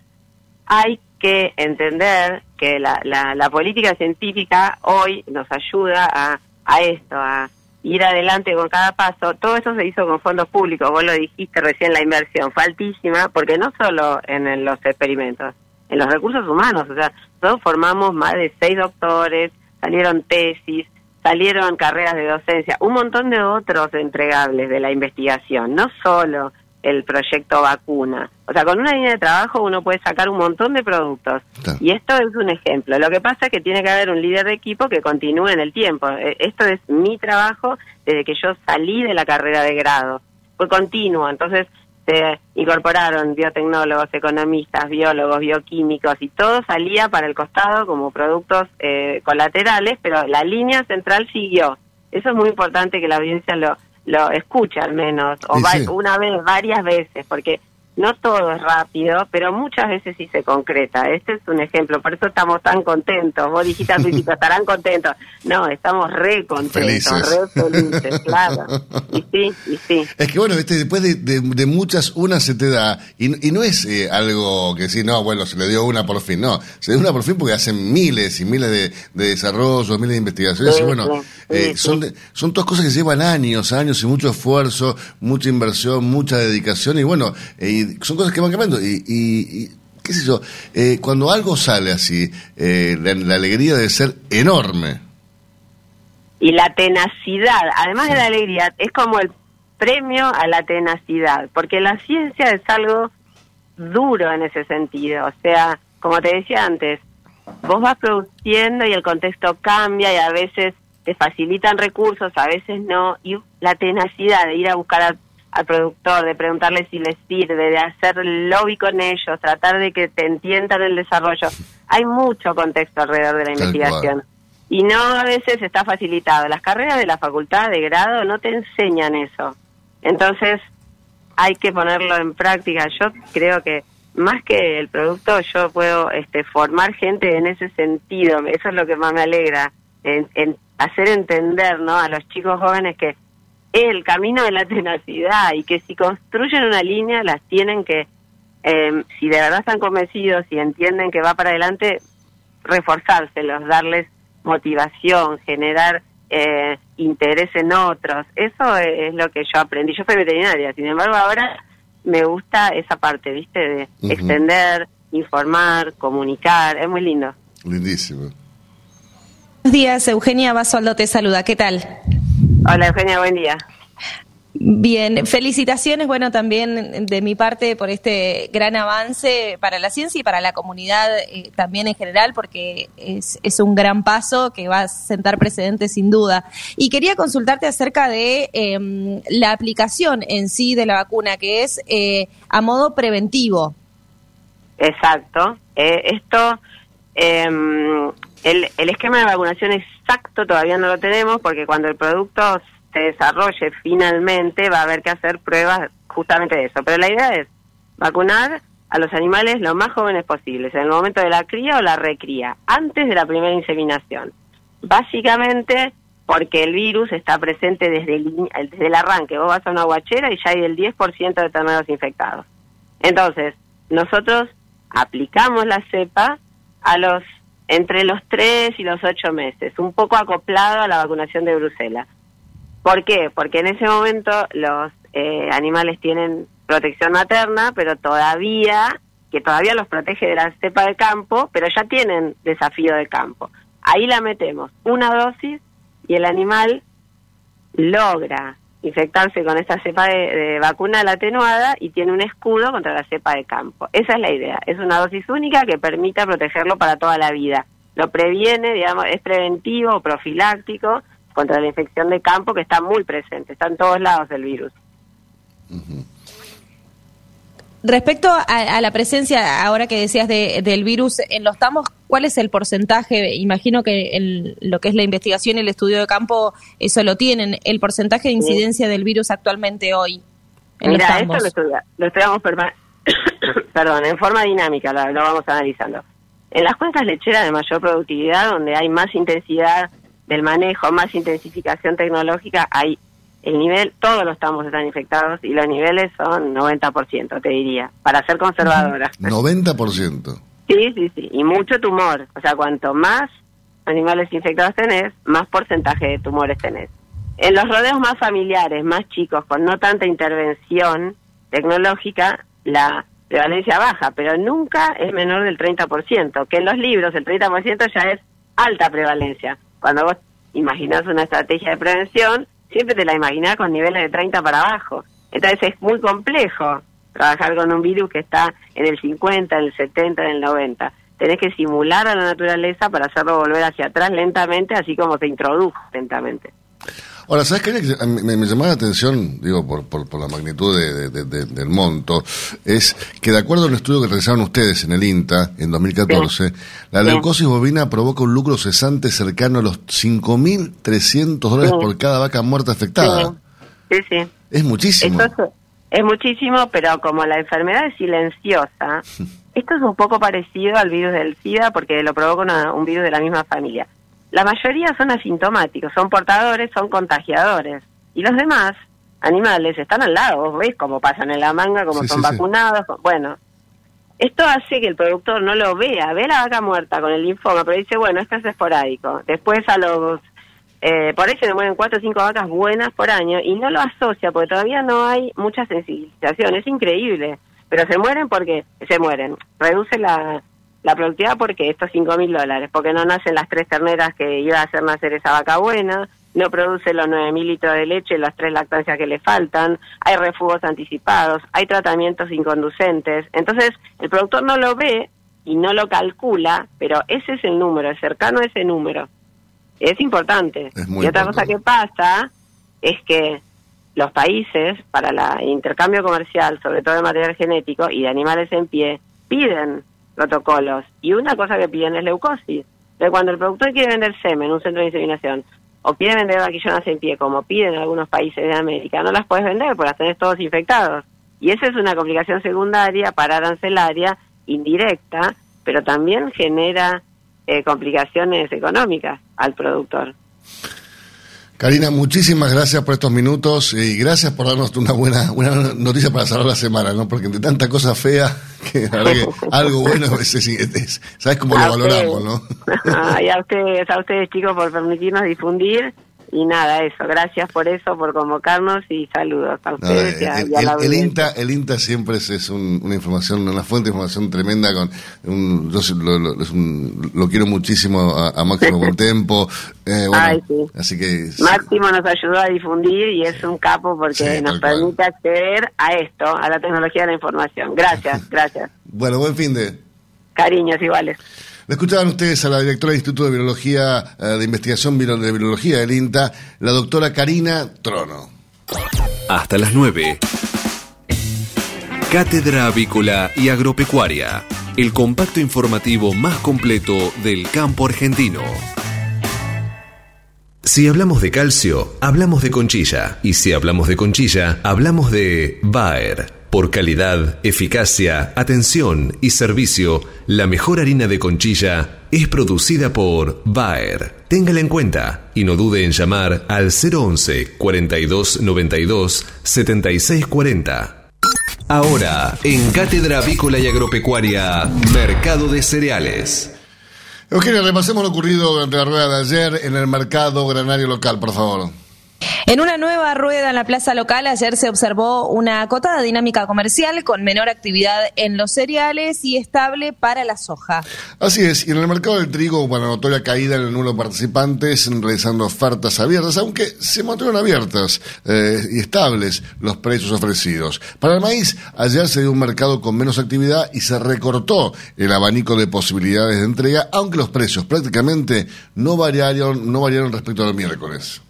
hay que entender que la, la, la política científica hoy nos ayuda a, a esto, a ir adelante con cada paso. Todo eso se hizo con fondos públicos, vos lo dijiste recién, la inversión fue altísima, porque no solo en, los experimentos, en los recursos humanos, o sea, nosotros formamos más de seis doctores, salieron tesis, salieron carreras de docencia, un montón de otros entregables de la investigación, no solo el proyecto vacuna. O sea, con una línea de trabajo uno puede sacar un montón de productos. Y esto es un ejemplo. Lo que pasa es que tiene que haber un líder de equipo que continúe en el tiempo. Eh, Esto es mi trabajo desde que yo salí de la carrera de grado. Fue continuo. Entonces se incorporaron biotecnólogos, economistas, biólogos, bioquímicos y todo salía para el costado como productos eh, colaterales, pero la línea central siguió. Eso es muy importante que la audiencia lo, lo escuche al menos, o Sí, va- sí. una vez, varias veces, porque no todo es rápido, pero muchas veces sí se concreta. Este es un ejemplo, por eso estamos tan contentos. Vos dijiste al principio, estarán contentos. No, estamos re contentos, Felices. re felices, claro. Y sí, y sí. Es que bueno, ¿viste? después de, de- de muchas, una se te da. Y, y no es eh, algo que sí, no, bueno, se le dio una por fin. No, se le dio una por fin porque hacen miles y miles de, de desarrollos, miles de investigaciones. Sí, y bueno, sí, eh, sí, son, son todas cosas que llevan años, años y mucho esfuerzo, mucha inversión, mucha dedicación. Y bueno, eh, y son cosas que van cambiando. Y. y- y, qué sé yo, eh, cuando algo sale así, eh, la, la alegría debe ser enorme. Y la tenacidad, además de la alegría, es como el premio a la tenacidad, porque la ciencia es algo duro en ese sentido. O sea, como te decía antes, vos vas produciendo y el contexto cambia y a veces te facilitan recursos, a veces no. Y la tenacidad de ir a buscar a- al productor, de preguntarle si les sirve, de hacer lobby con ellos, tratar de que te entiendan el desarrollo. Hay mucho contexto alrededor de la Tal investigación. Y no a veces está facilitado. Las carreras de la facultad de grado no te enseñan eso. Entonces, hay que ponerlo en práctica. Yo creo que más que el producto, yo puedo este, formar gente en ese sentido. Eso es lo que más me alegra, en, en hacer entender ¿no? a los chicos jóvenes que es el camino de la tenacidad y que si construyen una línea, las tienen que, eh, si de verdad están convencidos y entienden que va para adelante, reforzárselos, darles motivación, generar eh, interés en otros. Eso es, es lo que yo aprendí. Yo soy veterinaria, sin embargo, ahora me gusta esa parte, ¿viste? De extender, informar, comunicar. Es muy lindo. Lindísimo. Buenos días, Eugenia Basualdo te saluda. ¿Qué tal? Hola, Eugenia, buen día. Bien, felicitaciones, bueno, también de mi parte por este gran avance para la ciencia y para la comunidad eh, también en general, porque es, es un gran paso que va a sentar precedentes sin duda. Y quería consultarte acerca de em, la aplicación en sí de la vacuna, que es eh, a modo preventivo. Exacto. Eh, esto, em, el, el esquema de vacunación exacto todavía no lo tenemos porque cuando el producto se desarrolle finalmente va a haber que hacer pruebas justamente de eso. Pero la idea es vacunar a los animales lo más jóvenes posibles, en el momento de la cría o la recría, antes de la primera inseminación. Básicamente porque el virus está presente desde el, desde el arranque. Vos vas a una guachera y ya hay el 10% de terneros infectados. Entonces, nosotros aplicamos la cepa a los entre los 3 y los 8 meses, un poco acoplado a la vacunación de Bruselas. ¿Por qué? Porque en ese momento los eh, animales tienen protección materna, pero todavía, que todavía los protege de la cepa de campo, pero ya tienen desafío de campo. Ahí la metemos, una dosis, y el animal logra infectarse con esta cepa de, de vacuna la atenuada y tiene un escudo contra la cepa de campo. Esa es la idea. Es una dosis única que permita protegerlo para toda la vida. Lo previene, digamos, es preventivo profiláctico contra la infección de campo que está muy presente, está en todos lados el virus. Respecto a, a la presencia, ahora que decías de- del virus en los tamos, ¿cuál es el porcentaje? Imagino que en lo que es la investigación y el estudio de campo, eso lo tienen. El porcentaje de incidencia del virus actualmente hoy en Mira, esto lo, estudia- lo estudiamos perma- perdón, en forma dinámica, lo, lo vamos analizando. En las cuencas lecheras de mayor productividad, donde hay más intensidad del manejo, más intensificación tecnológica, hay el nivel, todos los tamos están infectados y los niveles son 90%, te diría, para ser conservadora. 90%. Sí, sí, sí, y mucho tumor. O sea, cuanto más animales infectados tenés, más porcentaje de tumores tenés. En los rodeos más familiares, más chicos, con no tanta intervención tecnológica, la prevalencia baja, pero nunca es menor del 30%, que en los libros el 30% ya es alta prevalencia. Cuando vos imaginás una estrategia de prevención, siempre te la imaginás con niveles de 30 para abajo. Entonces es muy complejo trabajar con un virus que está en el 50, en el 70, en el 90. Tenés que simular a la naturaleza para hacerlo volver hacia atrás lentamente, así como se introdujo lentamente. Ahora, ¿sabes qué? Me, me, llamaba la atención, digo, por, por, por la magnitud de- de- de- del monto, es que de acuerdo a un estudio que realizaron ustedes en el INTA en 2014, la Sí. leucosis bovina provoca un lucro cesante cercano a los 5.300 dólares Sí. por cada vaca muerta afectada. Sí, sí. Es muchísimo. Eso es- muchísimo, pero como la enfermedad es silenciosa, esto es un poco parecido al virus del SIDA porque lo provoca una- un virus de la misma familia. La mayoría son asintomáticos, son portadores, son contagiadores. Y los demás animales están al lado, vos ves cómo pasan en la manga, cómo Sí, son sí, sí. vacunados. Bueno, esto hace que el productor no lo vea, ve la vaca muerta con el linfoma, pero dice, bueno, esto es esporádico. Después a los... Eh, por ahí se mueren cuatro o cinco vacas buenas por año y no lo asocia porque todavía no hay mucha sensibilización. Es increíble. Pero se mueren porque se mueren. Reduce la, la productividad porque estos cinco mil dólares, porque no nacen las tres terneras que iba a hacer nacer esa vaca buena, no produce los nueve mil litros de leche, las tres lactancias que le faltan, hay refugos anticipados, hay tratamientos inconducentes. Entonces, el productor no lo ve y no lo calcula, pero ese es el número, es cercano a ese número. Es importante. Es muy y otra importante. cosa que pasa es que los países, para el intercambio comercial, sobre todo de material genético y de animales en pie, piden protocolos. Y una cosa que piden es leucosis. Cuando el productor quiere vender semen en un centro de inseminación o quiere vender vaquillonas en pie, como piden en algunos países de América, no las puedes vender porque las tenés todos infectados. Y esa es una complicación secundaria para arancelaria, indirecta, pero también genera eh, complicaciones económicas al productor. Karina, muchísimas gracias por estos minutos y gracias por darnos una buena, una noticia para cerrar la semana, ¿no? Porque entre tanta cosa fea, que algo bueno a veces es- es- sabes cómo lo valoramos, ¿no? y a ustedes, a ustedes chicos por permitirnos difundir y nada, eso, gracias por eso, por convocarnos y saludos a No, ustedes y a, el, y a la el- el. INTA, el INTA siempre es, es un- una información, una fuente de información tremenda. Con un, yo lo, lo- es un- lo quiero muchísimo a, a Máximo Contempo. eh, bueno, Ay, sí. Así que Máximo nos ayudó a difundir y es un capo porque Sí, nos cual. permite acceder a esto, a la tecnología de la información. Gracias, gracias. bueno, buen fin de. Cariños iguales. Le escuchaban ustedes a la directora del Instituto de Biología, eh, de Investigación de Biología del INTA, la doctora Karina Trono. Hasta las 9. Cátedra Avícola y Agropecuaria. El compacto informativo más completo del campo argentino. Si hablamos de calcio, hablamos de conchilla. Y si hablamos de conchilla, hablamos de Bayer. Por calidad, eficacia, atención y servicio, la mejor harina de conchilla es producida por Bayer. Téngala en cuenta y no dude en llamar al 011 42 92 76 40. Ahora, en Cátedra Avícola y Agropecuaria, Mercado de Cereales. Eugenia, repasemos lo ocurrido durante la rueda de ayer en el mercado granario local, por favor. En una nueva rueda en la plaza local ayer se observó una acotada dinámica comercial con menor actividad en los cereales y estable para la soja. Así es, y en el mercado del trigo, bueno, notoria caída en el número de participantes realizando ofertas abiertas, aunque se mantuvieron abiertas eh, y estables los precios ofrecidos. Para el maíz, ayer se dio un mercado con menos actividad y se recortó el abanico de posibilidades de entrega, aunque los precios prácticamente no variaron, no variaron respecto al miércoles.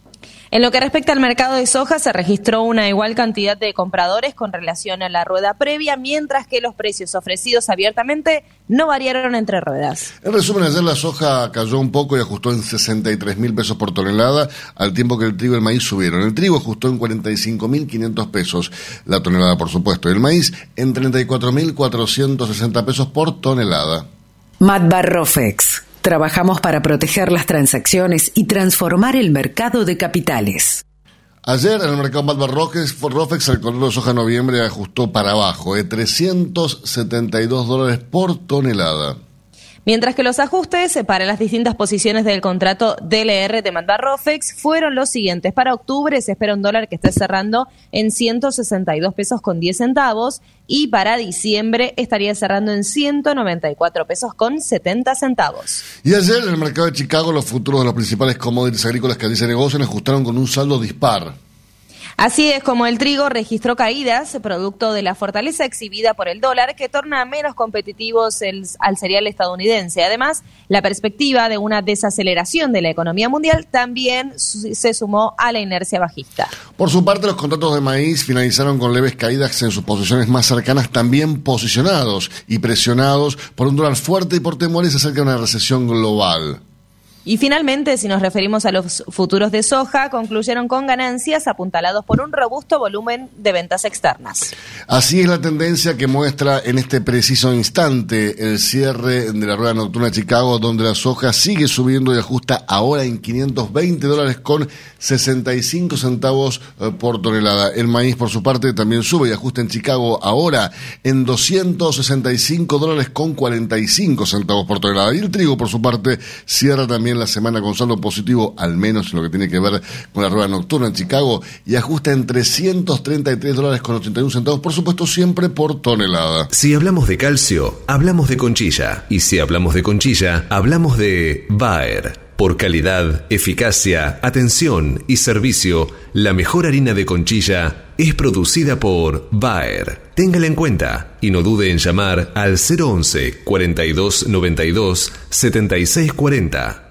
En lo que respecta al mercado de soja, se registró una igual cantidad de compradores con relación a la rueda previa, mientras que los precios ofrecidos abiertamente no variaron entre ruedas. En resumen, ayer la soja cayó un poco y ajustó en 63 mil pesos por tonelada, al tiempo que el trigo y el maíz subieron. El trigo ajustó en 45 mil 500 pesos la tonelada, por supuesto, y el maíz en 34 mil 460 pesos por tonelada. Matbarrofex. Trabajamos para proteger las transacciones y transformar el mercado de capitales. Ayer en el mercado Matbar Rofex, Rofex el color de soja en noviembre ajustó para abajo, de 372 dólares por tonelada. Mientras que los ajustes para las distintas posiciones del contrato DLR de Mandarrofex fueron los siguientes. Para octubre se espera un dólar que esté cerrando en 162 pesos con 10 centavos y para diciembre estaría cerrando en 194 pesos con 70 centavos. Y ayer en el mercado de Chicago los futuros de los principales commodities agrícolas que allí se negocian ajustaron con un saldo dispar. Así es como el trigo registró caídas, producto de la fortaleza exhibida por el dólar, que torna menos competitivos el- al cereal estadounidense. Además, la perspectiva de una desaceleración de la economía mundial también se sumó a la inercia bajista. Por su parte, los contratos de maíz finalizaron con leves caídas en sus posiciones más cercanas, también posicionados y presionados por un dólar fuerte y por temores acerca de una recesión global. Y finalmente, si nos referimos a los futuros de soja, concluyeron con ganancias apuntalados por un robusto volumen de ventas externas. Así es la tendencia que muestra en este preciso instante el cierre de la rueda nocturna de Chicago, donde la soja sigue subiendo y ajusta ahora en 520 dólares con 65 centavos eh, por tonelada. El maíz, por su parte, también sube y ajusta en Chicago ahora en 265 dólares con 45 centavos por tonelada. Y el trigo, por su parte, cierra también la semana con saldo positivo, al menos en lo que tiene que ver con la rueda nocturna en Chicago, y ajusta en 333 dólares con 81 centavos, por supuesto, siempre por tonelada. Si hablamos de calcio, hablamos de conchilla. Y si hablamos de conchilla, hablamos de Bayer. Por calidad, eficacia, atención y servicio, la mejor harina de conchilla es producida por Bayer. Téngala en cuenta y no dude en llamar al 011 42 92 76 40.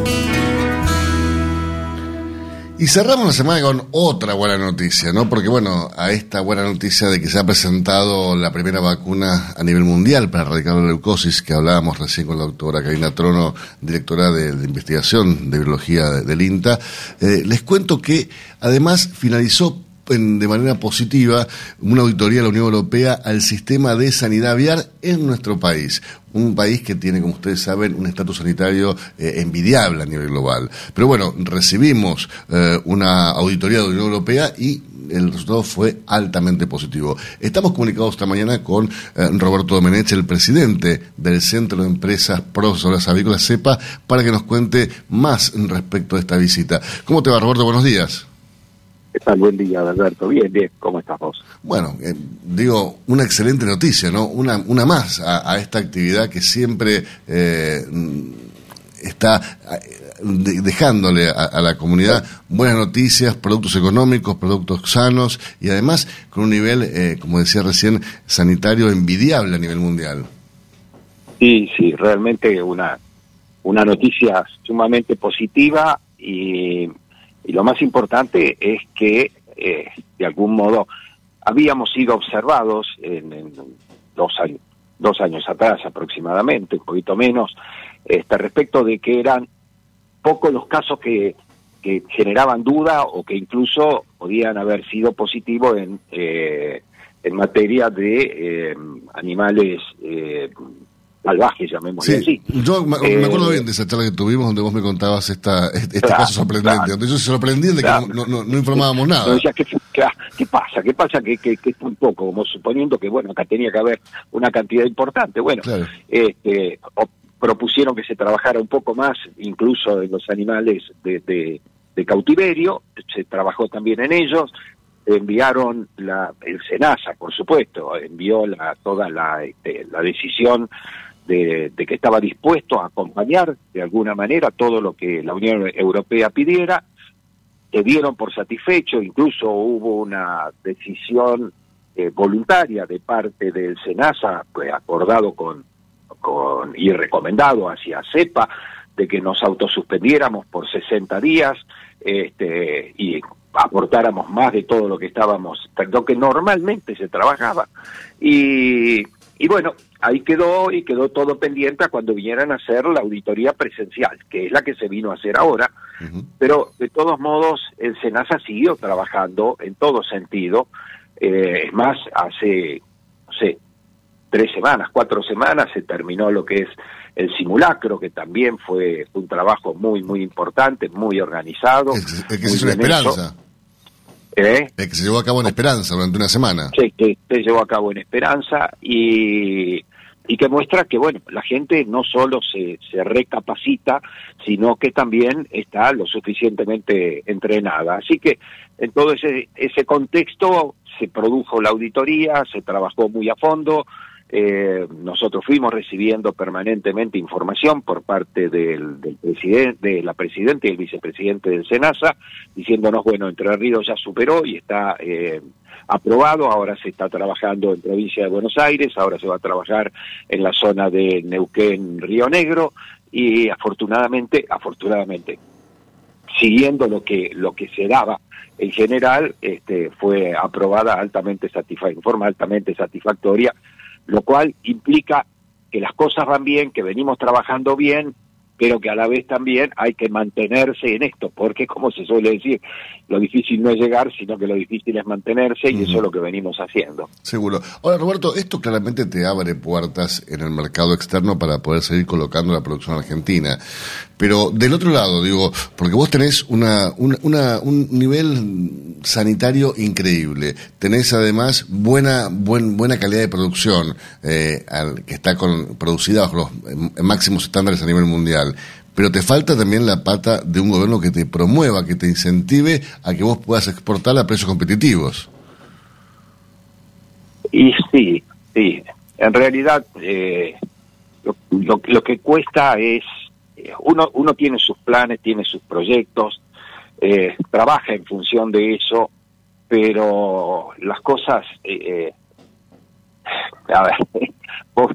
Y cerramos la semana con otra buena noticia, ¿no? Porque, bueno, a esta buena noticia de que se ha presentado la primera vacuna a nivel mundial para erradicar la leucosis, que hablábamos recién con la doctora Karina Trono, directora de, de investigación de biología de- del INTA, eh, les cuento que además finalizó en- de manera positiva una auditoría de la Unión Europea al sistema de sanidad aviar en nuestro país. Un país que tiene, como ustedes saben, un estatus sanitario eh, envidiable a nivel global. Pero bueno, recibimos eh, una auditoría de la Unión Europea y el resultado fue altamente positivo. Estamos comunicados esta mañana con eh, Roberto Domenech, el presidente del Centro de Empresas Profesoras Avícolas CEPA, para que nos cuente más respecto de esta visita. ¿Cómo te va, Roberto? Buenos días. ¿Qué tal? Buen día, Alberto. Bien, bien. ¿Cómo estás vos? Bueno, eh, digo, una excelente noticia, ¿no? Una, una más a, a esta actividad que siempre eh, está eh, de- dejándole a, a la comunidad buenas noticias, productos económicos, productos sanos y además con un nivel, eh, como decía recién, sanitario envidiable a nivel mundial. Sí, sí, realmente una, una noticia sumamente positiva y, y lo más importante es que, eh, de algún modo, habíamos sido observados en, dos, años, dos años atrás aproximadamente, un poquito menos, este, respecto de que eran pocos los casos que, que generaban duda o que incluso podían haber sido positivos en, eh, en materia de eh, animales salvajes, llamémosle Sí, así. yo me, me Eh, acuerdo bien de esa charla que tuvimos donde vos me contabas esta, este, este Claro, caso sorprendente, claro. donde yo se sorprendí de que no, no- informábamos nada. No decía, ¿qué, qué, qué pasa? ¿Qué pasa? Que, que, que es muy poco, como suponiendo que, bueno, acá tenía que haber una cantidad importante. Bueno, este, o- propusieron que se trabajara un poco más, incluso en los animales de, de- de cautiverio, se trabajó también en ellos, enviaron la, el SENASA, por supuesto, envió la, toda la, este, la decisión de, que estaba dispuesto a acompañar de alguna manera todo lo que la Unión Europea pidiera, se dieron por satisfecho, incluso hubo una decisión eh, voluntaria de parte del SENASA, pues, acordado con, con y recomendado hacia CEPA, de que nos autosuspendiéramos por 60 días este, y aportáramos más de todo lo que estábamos, lo que normalmente se trabajaba. Y, y bueno, ahí quedó y quedó todo pendiente a cuando vinieran a hacer la auditoría presencial, que es la que se vino a hacer ahora. Pero de todos modos, el SENASA siguió trabajando en todo sentido. Eh, es más, hace, no sé, tres semanas, cuatro semanas se terminó lo que es el simulacro, que también fue un trabajo muy, muy importante, muy organizado. Que muy en bien hecho. ¿Eh? El que se llevó a cabo en Esperanza durante una semana. Sí, que se llevó a cabo en Esperanza y y que muestra que, bueno, la gente no solo se, se recapacita, sino que también está lo suficientemente entrenada. Así que en todo ese, ese contexto se produjo la auditoría, se trabajó muy a fondo, eh, nosotros fuimos recibiendo permanentemente información por parte del, del presidente, de la presidenta y el vicepresidente del SENASA, diciéndonos, bueno, Entre Ríos ya superó y está eh, aprobado, ahora se está trabajando en provincia de Buenos Aires, ahora se va a trabajar en la zona de Neuquén, Río Negro, y afortunadamente, afortunadamente, siguiendo lo que, lo que se daba en general, este, fue aprobada altamente satisfactoria, en forma altamente satisfactoria, lo cual implica que las cosas van bien, que venimos trabajando bien pero que a la vez también hay que mantenerse en esto, porque como se suele decir, lo difícil no es llegar, sino que lo difícil es mantenerse y eso es lo que venimos haciendo. Seguro. Ahora, Roberto, esto claramente te abre puertas en el mercado externo para poder seguir colocando la producción argentina. Pero del otro lado, digo, porque vos tenés una, una, un nivel sanitario increíble, tenés además buena, buen, buena calidad de producción, eh, al, que está con, producida bajo los eh, máximos estándares a nivel mundial pero te falta también la pata de un gobierno que te promueva, que te incentive a que vos puedas exportar a precios competitivos. Y sí, sí. En realidad, eh, lo, que cuesta es, eh, uno, uno tiene sus planes, tiene sus proyectos, eh, trabaja en función de eso, pero las cosas... Eh, a ver, vos,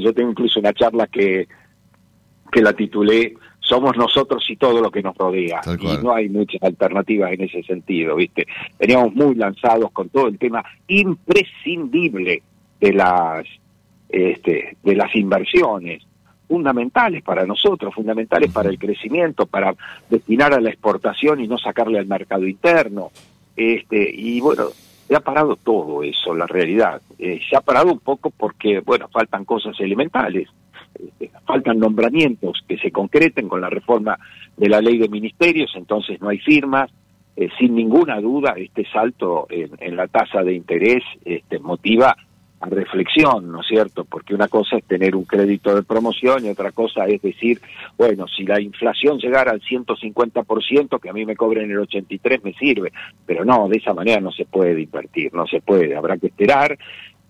yo tengo incluso una charla que que la titulé Somos nosotros y todo lo que nos rodea. Y no hay muchas alternativas en ese sentido, ¿viste? Veníamos muy lanzados con todo el tema imprescindible de las, este, de las inversiones fundamentales para nosotros, fundamentales para el crecimiento, para destinar a la exportación y no sacarle al mercado interno. Este, y bueno, se ha parado todo eso, la realidad. Eh, se ha parado un poco porque, bueno, faltan cosas elementales. Este, faltan nombramientos que se concreten con la reforma de la ley de ministerios, entonces no hay firmas. Eh, sin ninguna duda, este salto en, la tasa de interés este, motiva a reflexión, ¿no es cierto? Porque una cosa es tener un crédito de promoción y otra cosa es decir, bueno, si la inflación llegara al 150%, que a mí me cobren el 83% me sirve, pero no, de esa manera no se puede invertir, no se puede, habrá que esperar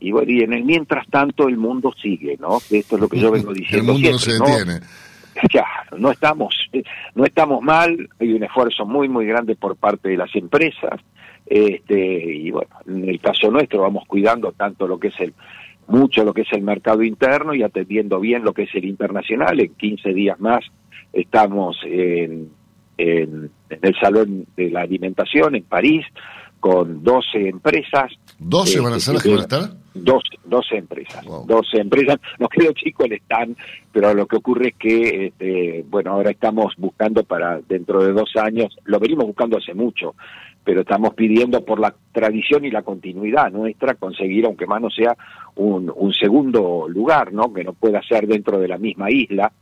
y bueno, y en el mientras tanto el mundo sigue, ¿no? Esto es lo que yo vengo diciendo. El mundo no se detiene. Ya, no estamos, no estamos mal, hay un esfuerzo muy, muy grande por parte de las empresas, este, y bueno, en el caso nuestro vamos cuidando tanto lo que es el, mucho lo que es el mercado interno y atendiendo bien lo que es el internacional. En 15 días más estamos en, en, en el Salón de la Alimentación en París, con 12 empresas. ¿12 van a ser las que van a estar? 12, empresas. 12 empresas. Nos quedó chico el stand, pero lo que ocurre es que, este, bueno, ahora estamos buscando para dentro de dos años, lo venimos buscando hace mucho, pero estamos pidiendo por la tradición y la continuidad nuestra conseguir, aunque más no sea, un, un segundo lugar, ¿no? Que no pueda ser dentro de la misma isla,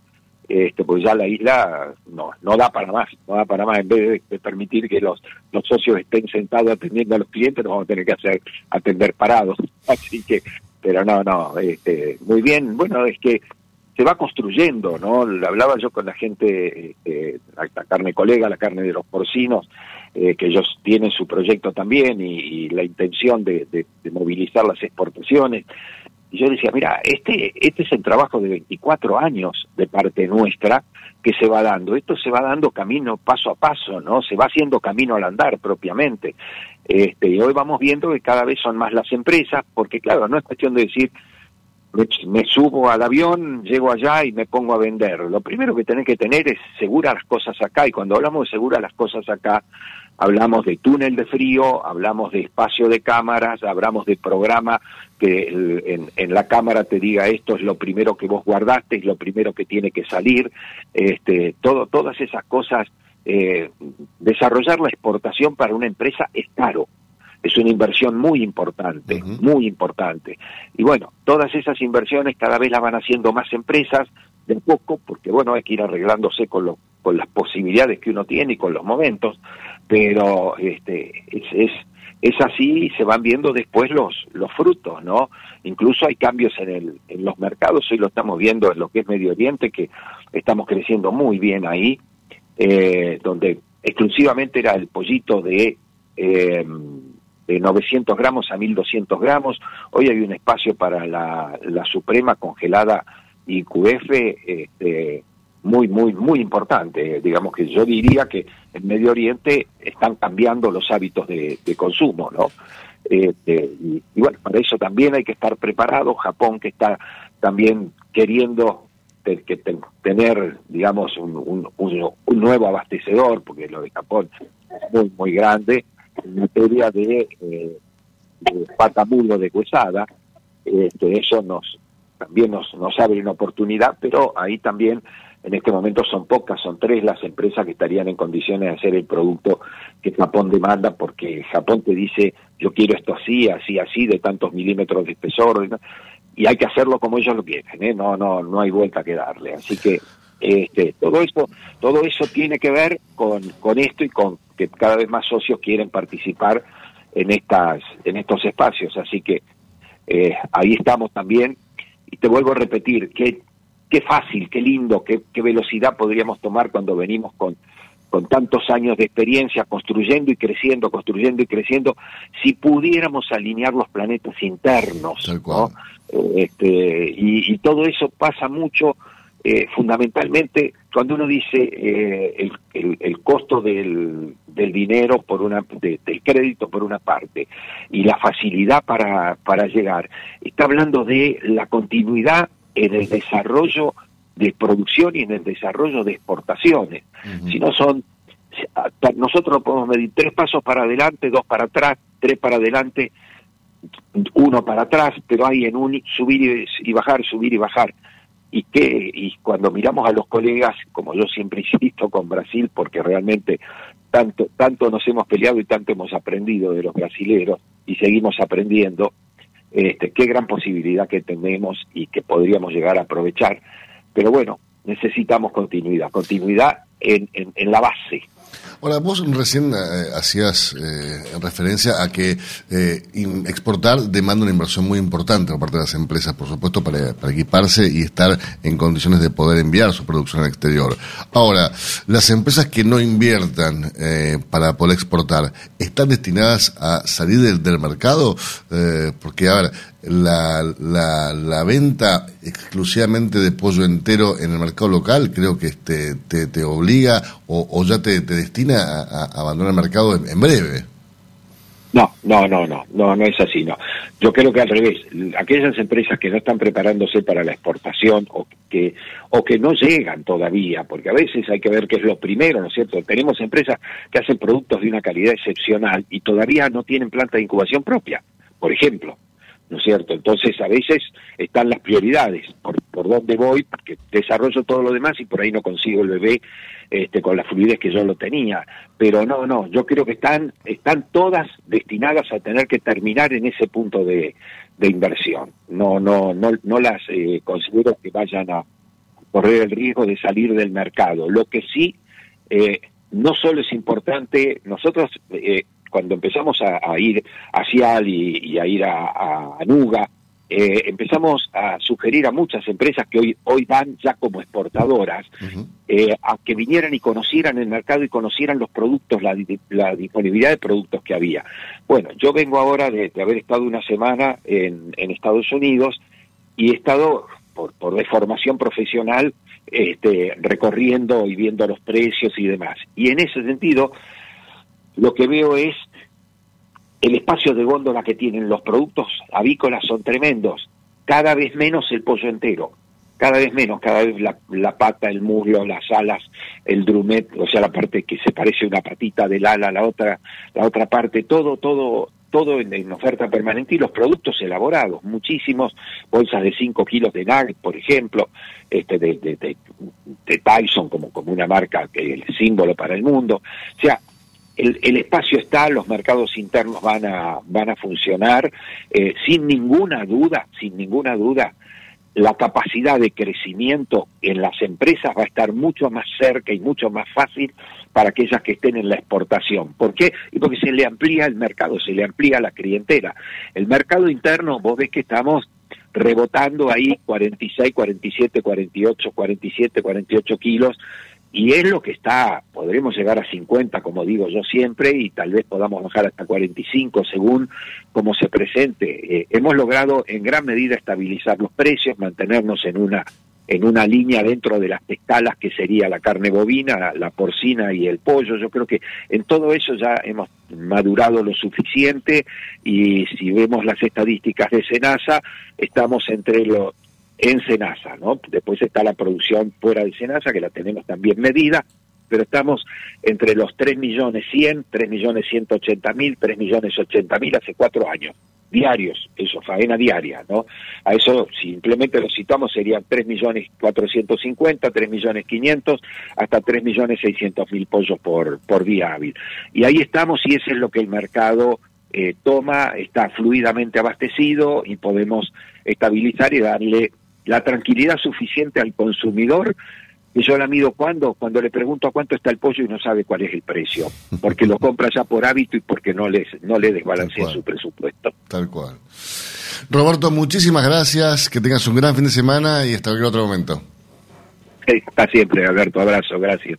este, pues ya la isla no, no da para más, no da para más, en vez de, permitir que los, los socios estén sentados atendiendo a los clientes, nos vamos a tener que hacer atender parados, así que, pero no, no, este, muy bien, bueno, es que se va construyendo, ¿no? Hablaba yo con la gente, este, la, carne colega, la carne de los porcinos, eh, que ellos tienen su proyecto también y, la intención de, de, movilizar las exportaciones. Y yo decía, mira, este, este es el trabajo de 24 años de parte nuestra que se va dando. Esto se va dando camino paso a paso, ¿no? Se va haciendo camino al andar propiamente. Este, y hoy vamos viendo que cada vez son más las empresas, porque claro, no es cuestión de decir, me, subo al avión, llego allá y me pongo a vender. Lo primero que tenés que tener es segura las cosas acá, y cuando hablamos de segura las cosas acá, hablamos de túnel de frío, hablamos de espacio de cámaras, hablamos de programa que en, la cámara te diga esto es lo primero que vos guardaste, es lo primero que tiene que salir, este, todo, todas esas cosas. Eh, desarrollar la exportación para una empresa es caro, es una inversión muy importante, muy importante. Y bueno, todas esas inversiones cada vez las van haciendo más empresas, de poco, porque bueno, hay que ir arreglándose con, lo, con las posibilidades que uno tiene y con los momentos, pero este, es, es es así y se van viendo después los, los frutos, ¿no? Incluso hay cambios en, el, en los mercados, hoy lo estamos viendo en lo que es Medio Oriente, que estamos creciendo muy bien ahí, eh, donde exclusivamente era el pollito de, eh, de 900 gramos a 1200 gramos, hoy hay un espacio para la, la Suprema congelada y QF este, muy, muy, muy importante. Digamos que yo diría que en Medio Oriente están cambiando los hábitos de, consumo, ¿no? Este, y, bueno, para eso también hay que estar preparado. Japón que está también queriendo te, que te, tener, digamos, un, un, nuevo abastecedor, porque lo de Japón es muy, muy grande, en materia de, eh, de patamulo de huesada. Este, eso nos también nos, nos abre una oportunidad, pero ahí también en este momento son pocas, son tres las empresas que estarían en condiciones de hacer el producto que Japón demanda, porque Japón te dice, yo quiero esto así, así, así, de tantos milímetros de espesor, y hay que hacerlo como ellos lo quieren, ¿eh? no, no, no hay vuelta que darle. Así que este, todo eso, todo eso tiene que ver con, con esto y con que cada vez más socios quieren participar en estas, en estos espacios. Así que eh, ahí estamos también. Y te vuelvo a repetir, que qué fácil, qué lindo, qué, qué velocidad podríamos tomar cuando venimos con, con tantos años de experiencia construyendo y creciendo, construyendo y creciendo, si pudiéramos alinear los planetas internos, ¿no? este, y, y, todo eso pasa mucho, eh, fundamentalmente, cuando uno dice eh, el, el, el, costo del, del dinero por una, de, del crédito por una parte y la facilidad para, para llegar, está hablando de la continuidad en el desarrollo de producción y en el desarrollo de exportaciones. Uh -huh. Si no son, nosotros podemos medir tres pasos para adelante, dos para atrás, tres para adelante, uno para atrás, pero hay en un subir y, bajar, subir y bajar. Y que y cuando miramos a los colegas, como yo siempre insisto con Brasil, porque realmente tanto tanto nos hemos peleado y tanto hemos aprendido de los brasileros y seguimos aprendiendo, este, qué gran posibilidad que tenemos y que podríamos llegar a aprovechar. Pero bueno, necesitamos continuidad, continuidad en, en, en la base. Ahora, vos recién eh, hacías eh, referencia a que eh, exportar demanda una inversión muy importante por parte de las empresas, por supuesto, para, equiparse y estar en condiciones de poder enviar su producción al exterior. Ahora, las empresas que no inviertan eh, para poder exportar, ¿están destinadas a salir del, del mercado? Eh, porque, a ver, la, la, la, venta exclusivamente de pollo entero en el mercado local creo que este, te, te obliga o, o ya te, te, destina a, a, abandonar el mercado en, en, breve. No, no, no, no, no, no es así, no. Yo creo que al revés, aquellas empresas que no están preparándose para la exportación o que, o que no llegan todavía, porque a veces hay que ver qué es lo primero, ¿no es cierto? Tenemos empresas que hacen productos de una calidad excepcional y todavía no tienen planta de incubación propia, por ejemplo ¿no es cierto? Entonces a veces están las prioridades, por, por dónde voy, porque desarrollo todo lo demás y por ahí no consigo el bebé este, con la fluidez que yo lo tenía. Pero no, no, yo creo que están, están todas destinadas a tener que terminar en ese punto de, de inversión. No, no, no, no las eh, considero que vayan a correr el riesgo de salir del mercado. Lo que sí, eh, no solo es importante, nosotros eh, cuando empezamos a, a ir a Cial y, y, a ir a, a Nuga, eh, empezamos a sugerir a muchas empresas que hoy, hoy van ya como exportadoras uh -huh. eh, a que vinieran y conocieran el mercado y conocieran los productos, la, la, disponibilidad de productos que había. Bueno, yo vengo ahora de, de haber estado una semana en, en, Estados Unidos y he estado por, por deformación profesional este, recorriendo y viendo los precios y demás. Y en ese sentido, lo que veo es el espacio de góndola que tienen los productos avícolas son tremendos. Cada vez menos el pollo entero, cada vez menos, cada vez la, la, pata, el muslo, las alas, el drumet, o sea, la parte que se parece una patita del ala, la otra, la otra parte, todo, todo, todo en, oferta permanente y los productos elaborados, muchísimos, bolsas de 5 kilos de nugget, por ejemplo, este de, de, de, de Tyson como, como una marca que el símbolo para el mundo. O sea, el, el, espacio está, los mercados internos van a, van a funcionar, eh, sin ninguna duda, sin ninguna duda, la capacidad de crecimiento en las empresas va a estar mucho más cerca y mucho más fácil para aquellas que estén en la exportación. ¿Por qué? Y porque se le amplía el mercado, se le amplía la clientela. El mercado interno, vos ves que estamos rebotando ahí 46, 47, 48, 47, 48 kilos y es lo que está, podremos llegar a 50, como digo yo siempre, y tal vez podamos bajar hasta 45 según cómo se presente. Eh, hemos logrado en gran medida estabilizar los precios, mantenernos en una en una línea dentro de las escalas que sería la carne bovina, la porcina y el pollo. Yo creo que en todo eso ya hemos madurado lo suficiente y si vemos las estadísticas de Senasa, estamos entre los en Senasa, ¿no? Después está la producción fuera de Senasa, que la tenemos también medida, pero estamos entre los 3 millones 100, 3 millones 180 mil, 3 millones 80 mil hace cuatro años, diarios, eso, faena diaria, ¿no? A eso, si simplemente lo citamos, serían 3 millones 450, 3 millones 500, hasta 3 millones 600 mil pollos por, por día hábil. Y ahí estamos y ese es lo que el mercado eh, toma, está fluidamente abastecido y podemos estabilizar y darle la tranquilidad suficiente al consumidor y yo la mido cuando cuando le pregunto a cuánto está el pollo y no sabe cuál es el precio porque lo compra ya por hábito y porque no les no le desbalancea su presupuesto. Tal cual. Roberto muchísimas gracias que tengas un gran fin de semana y hasta cualquier otro momento. Está siempre Alberto abrazo gracias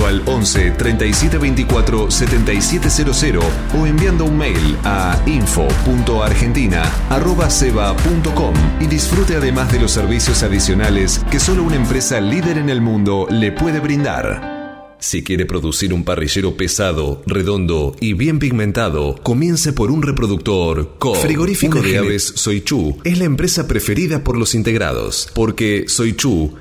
al 11 37 24 7700 o enviando un mail a info.argentina.ceba.com y disfrute además de los servicios adicionales que solo una empresa líder en el mundo le puede brindar. Si quiere producir un parrillero pesado, redondo y bien pigmentado, comience por un reproductor COB. Frigorífico de aves Soichu es la empresa preferida por los integrados, porque Soichu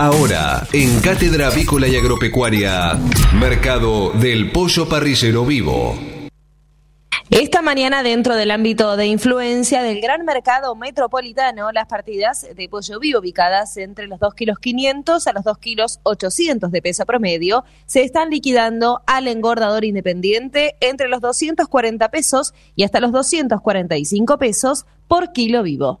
Ahora, en Cátedra Avícola y Agropecuaria, Mercado del Pollo Parrillero Vivo. Esta mañana, dentro del ámbito de influencia del gran mercado metropolitano, las partidas de pollo vivo ubicadas entre los 2 kilos 500 a los 2 kilos 800 de peso promedio se están liquidando al engordador independiente entre los 240 pesos y hasta los 245 pesos por kilo vivo.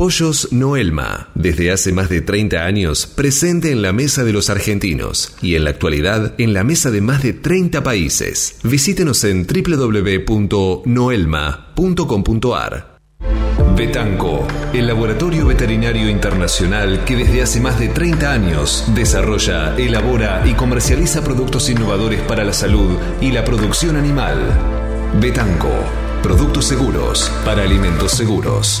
Pollos Noelma, desde hace más de 30 años presente en la mesa de los argentinos y en la actualidad en la mesa de más de 30 países. Visítenos en www.noelma.com.ar. Betanco, el laboratorio veterinario internacional que desde hace más de 30 años desarrolla, elabora y comercializa productos innovadores para la salud y la producción animal. Betanco, productos seguros para alimentos seguros.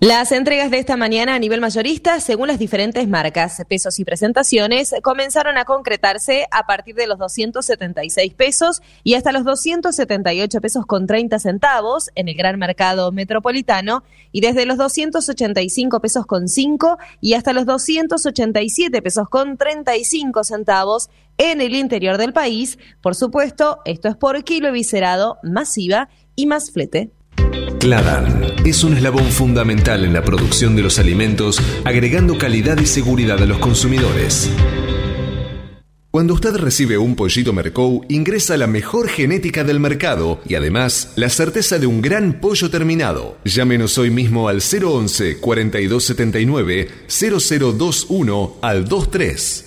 Las entregas de esta mañana a nivel mayorista, según las diferentes marcas, pesos y presentaciones, comenzaron a concretarse a partir de los 276 pesos y hasta los 278 pesos con 30 centavos en el gran mercado metropolitano y desde los 285 pesos con 5 y hasta los 287 pesos con 35 centavos en el interior del país. Por supuesto, esto es por kilo viscerado, masiva y más flete. Cladan es un eslabón fundamental en la producción de los alimentos, agregando calidad y seguridad a los consumidores. Cuando usted recibe un pollito Mercou, ingresa la mejor genética del mercado y además la certeza de un gran pollo terminado. Llámenos hoy mismo al 011 4279 0021 al 23.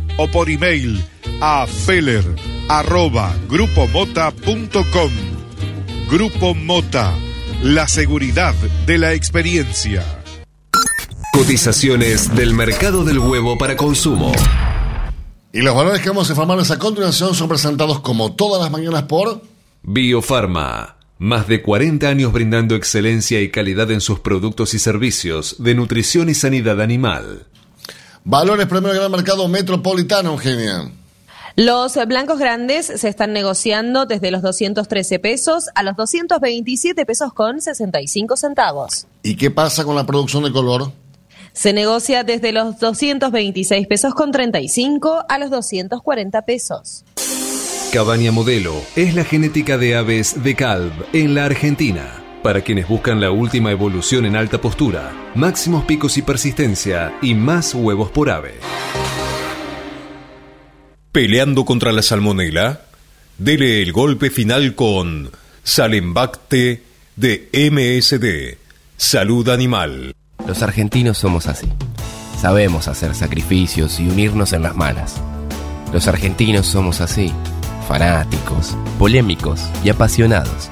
o por email a feller arroba grupomota.com. Grupo Mota, la seguridad de la experiencia. Cotizaciones del mercado del huevo para consumo. Y los valores que vamos a informarles a continuación son presentados como todas las mañanas por Biofarma. Más de 40 años brindando excelencia y calidad en sus productos y servicios de nutrición y sanidad animal. Valores Premio Gran Mercado Metropolitano, Eugenia. Los blancos grandes se están negociando desde los 213 pesos a los 227 pesos con 65 centavos. ¿Y qué pasa con la producción de color? Se negocia desde los 226 pesos con 35 a los 240 pesos. Cabaña Modelo es la genética de aves de Calv en la Argentina. Para quienes buscan la última evolución en alta postura, máximos picos y persistencia y más huevos por ave. Peleando contra la salmonela, dele el golpe final con Salembacte de MSD, Salud Animal. Los argentinos somos así. Sabemos hacer sacrificios y unirnos en las malas. Los argentinos somos así, fanáticos, polémicos y apasionados.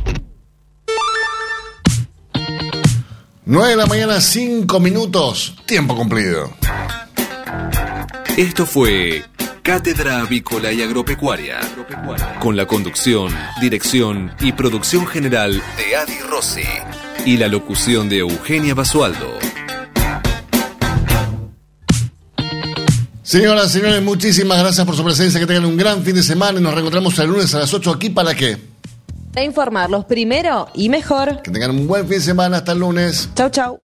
9 de la mañana, 5 minutos, tiempo cumplido. Esto fue Cátedra Avícola y Agropecuaria, con la conducción, dirección y producción general de Adi Rossi y la locución de Eugenia Basualdo. Señoras, señores, muchísimas gracias por su presencia. Que tengan un gran fin de semana y nos reencontramos el lunes a las 8 aquí para qué? Para informarlos primero y mejor. Que tengan un buen fin de semana. Hasta el lunes. Chau, chau.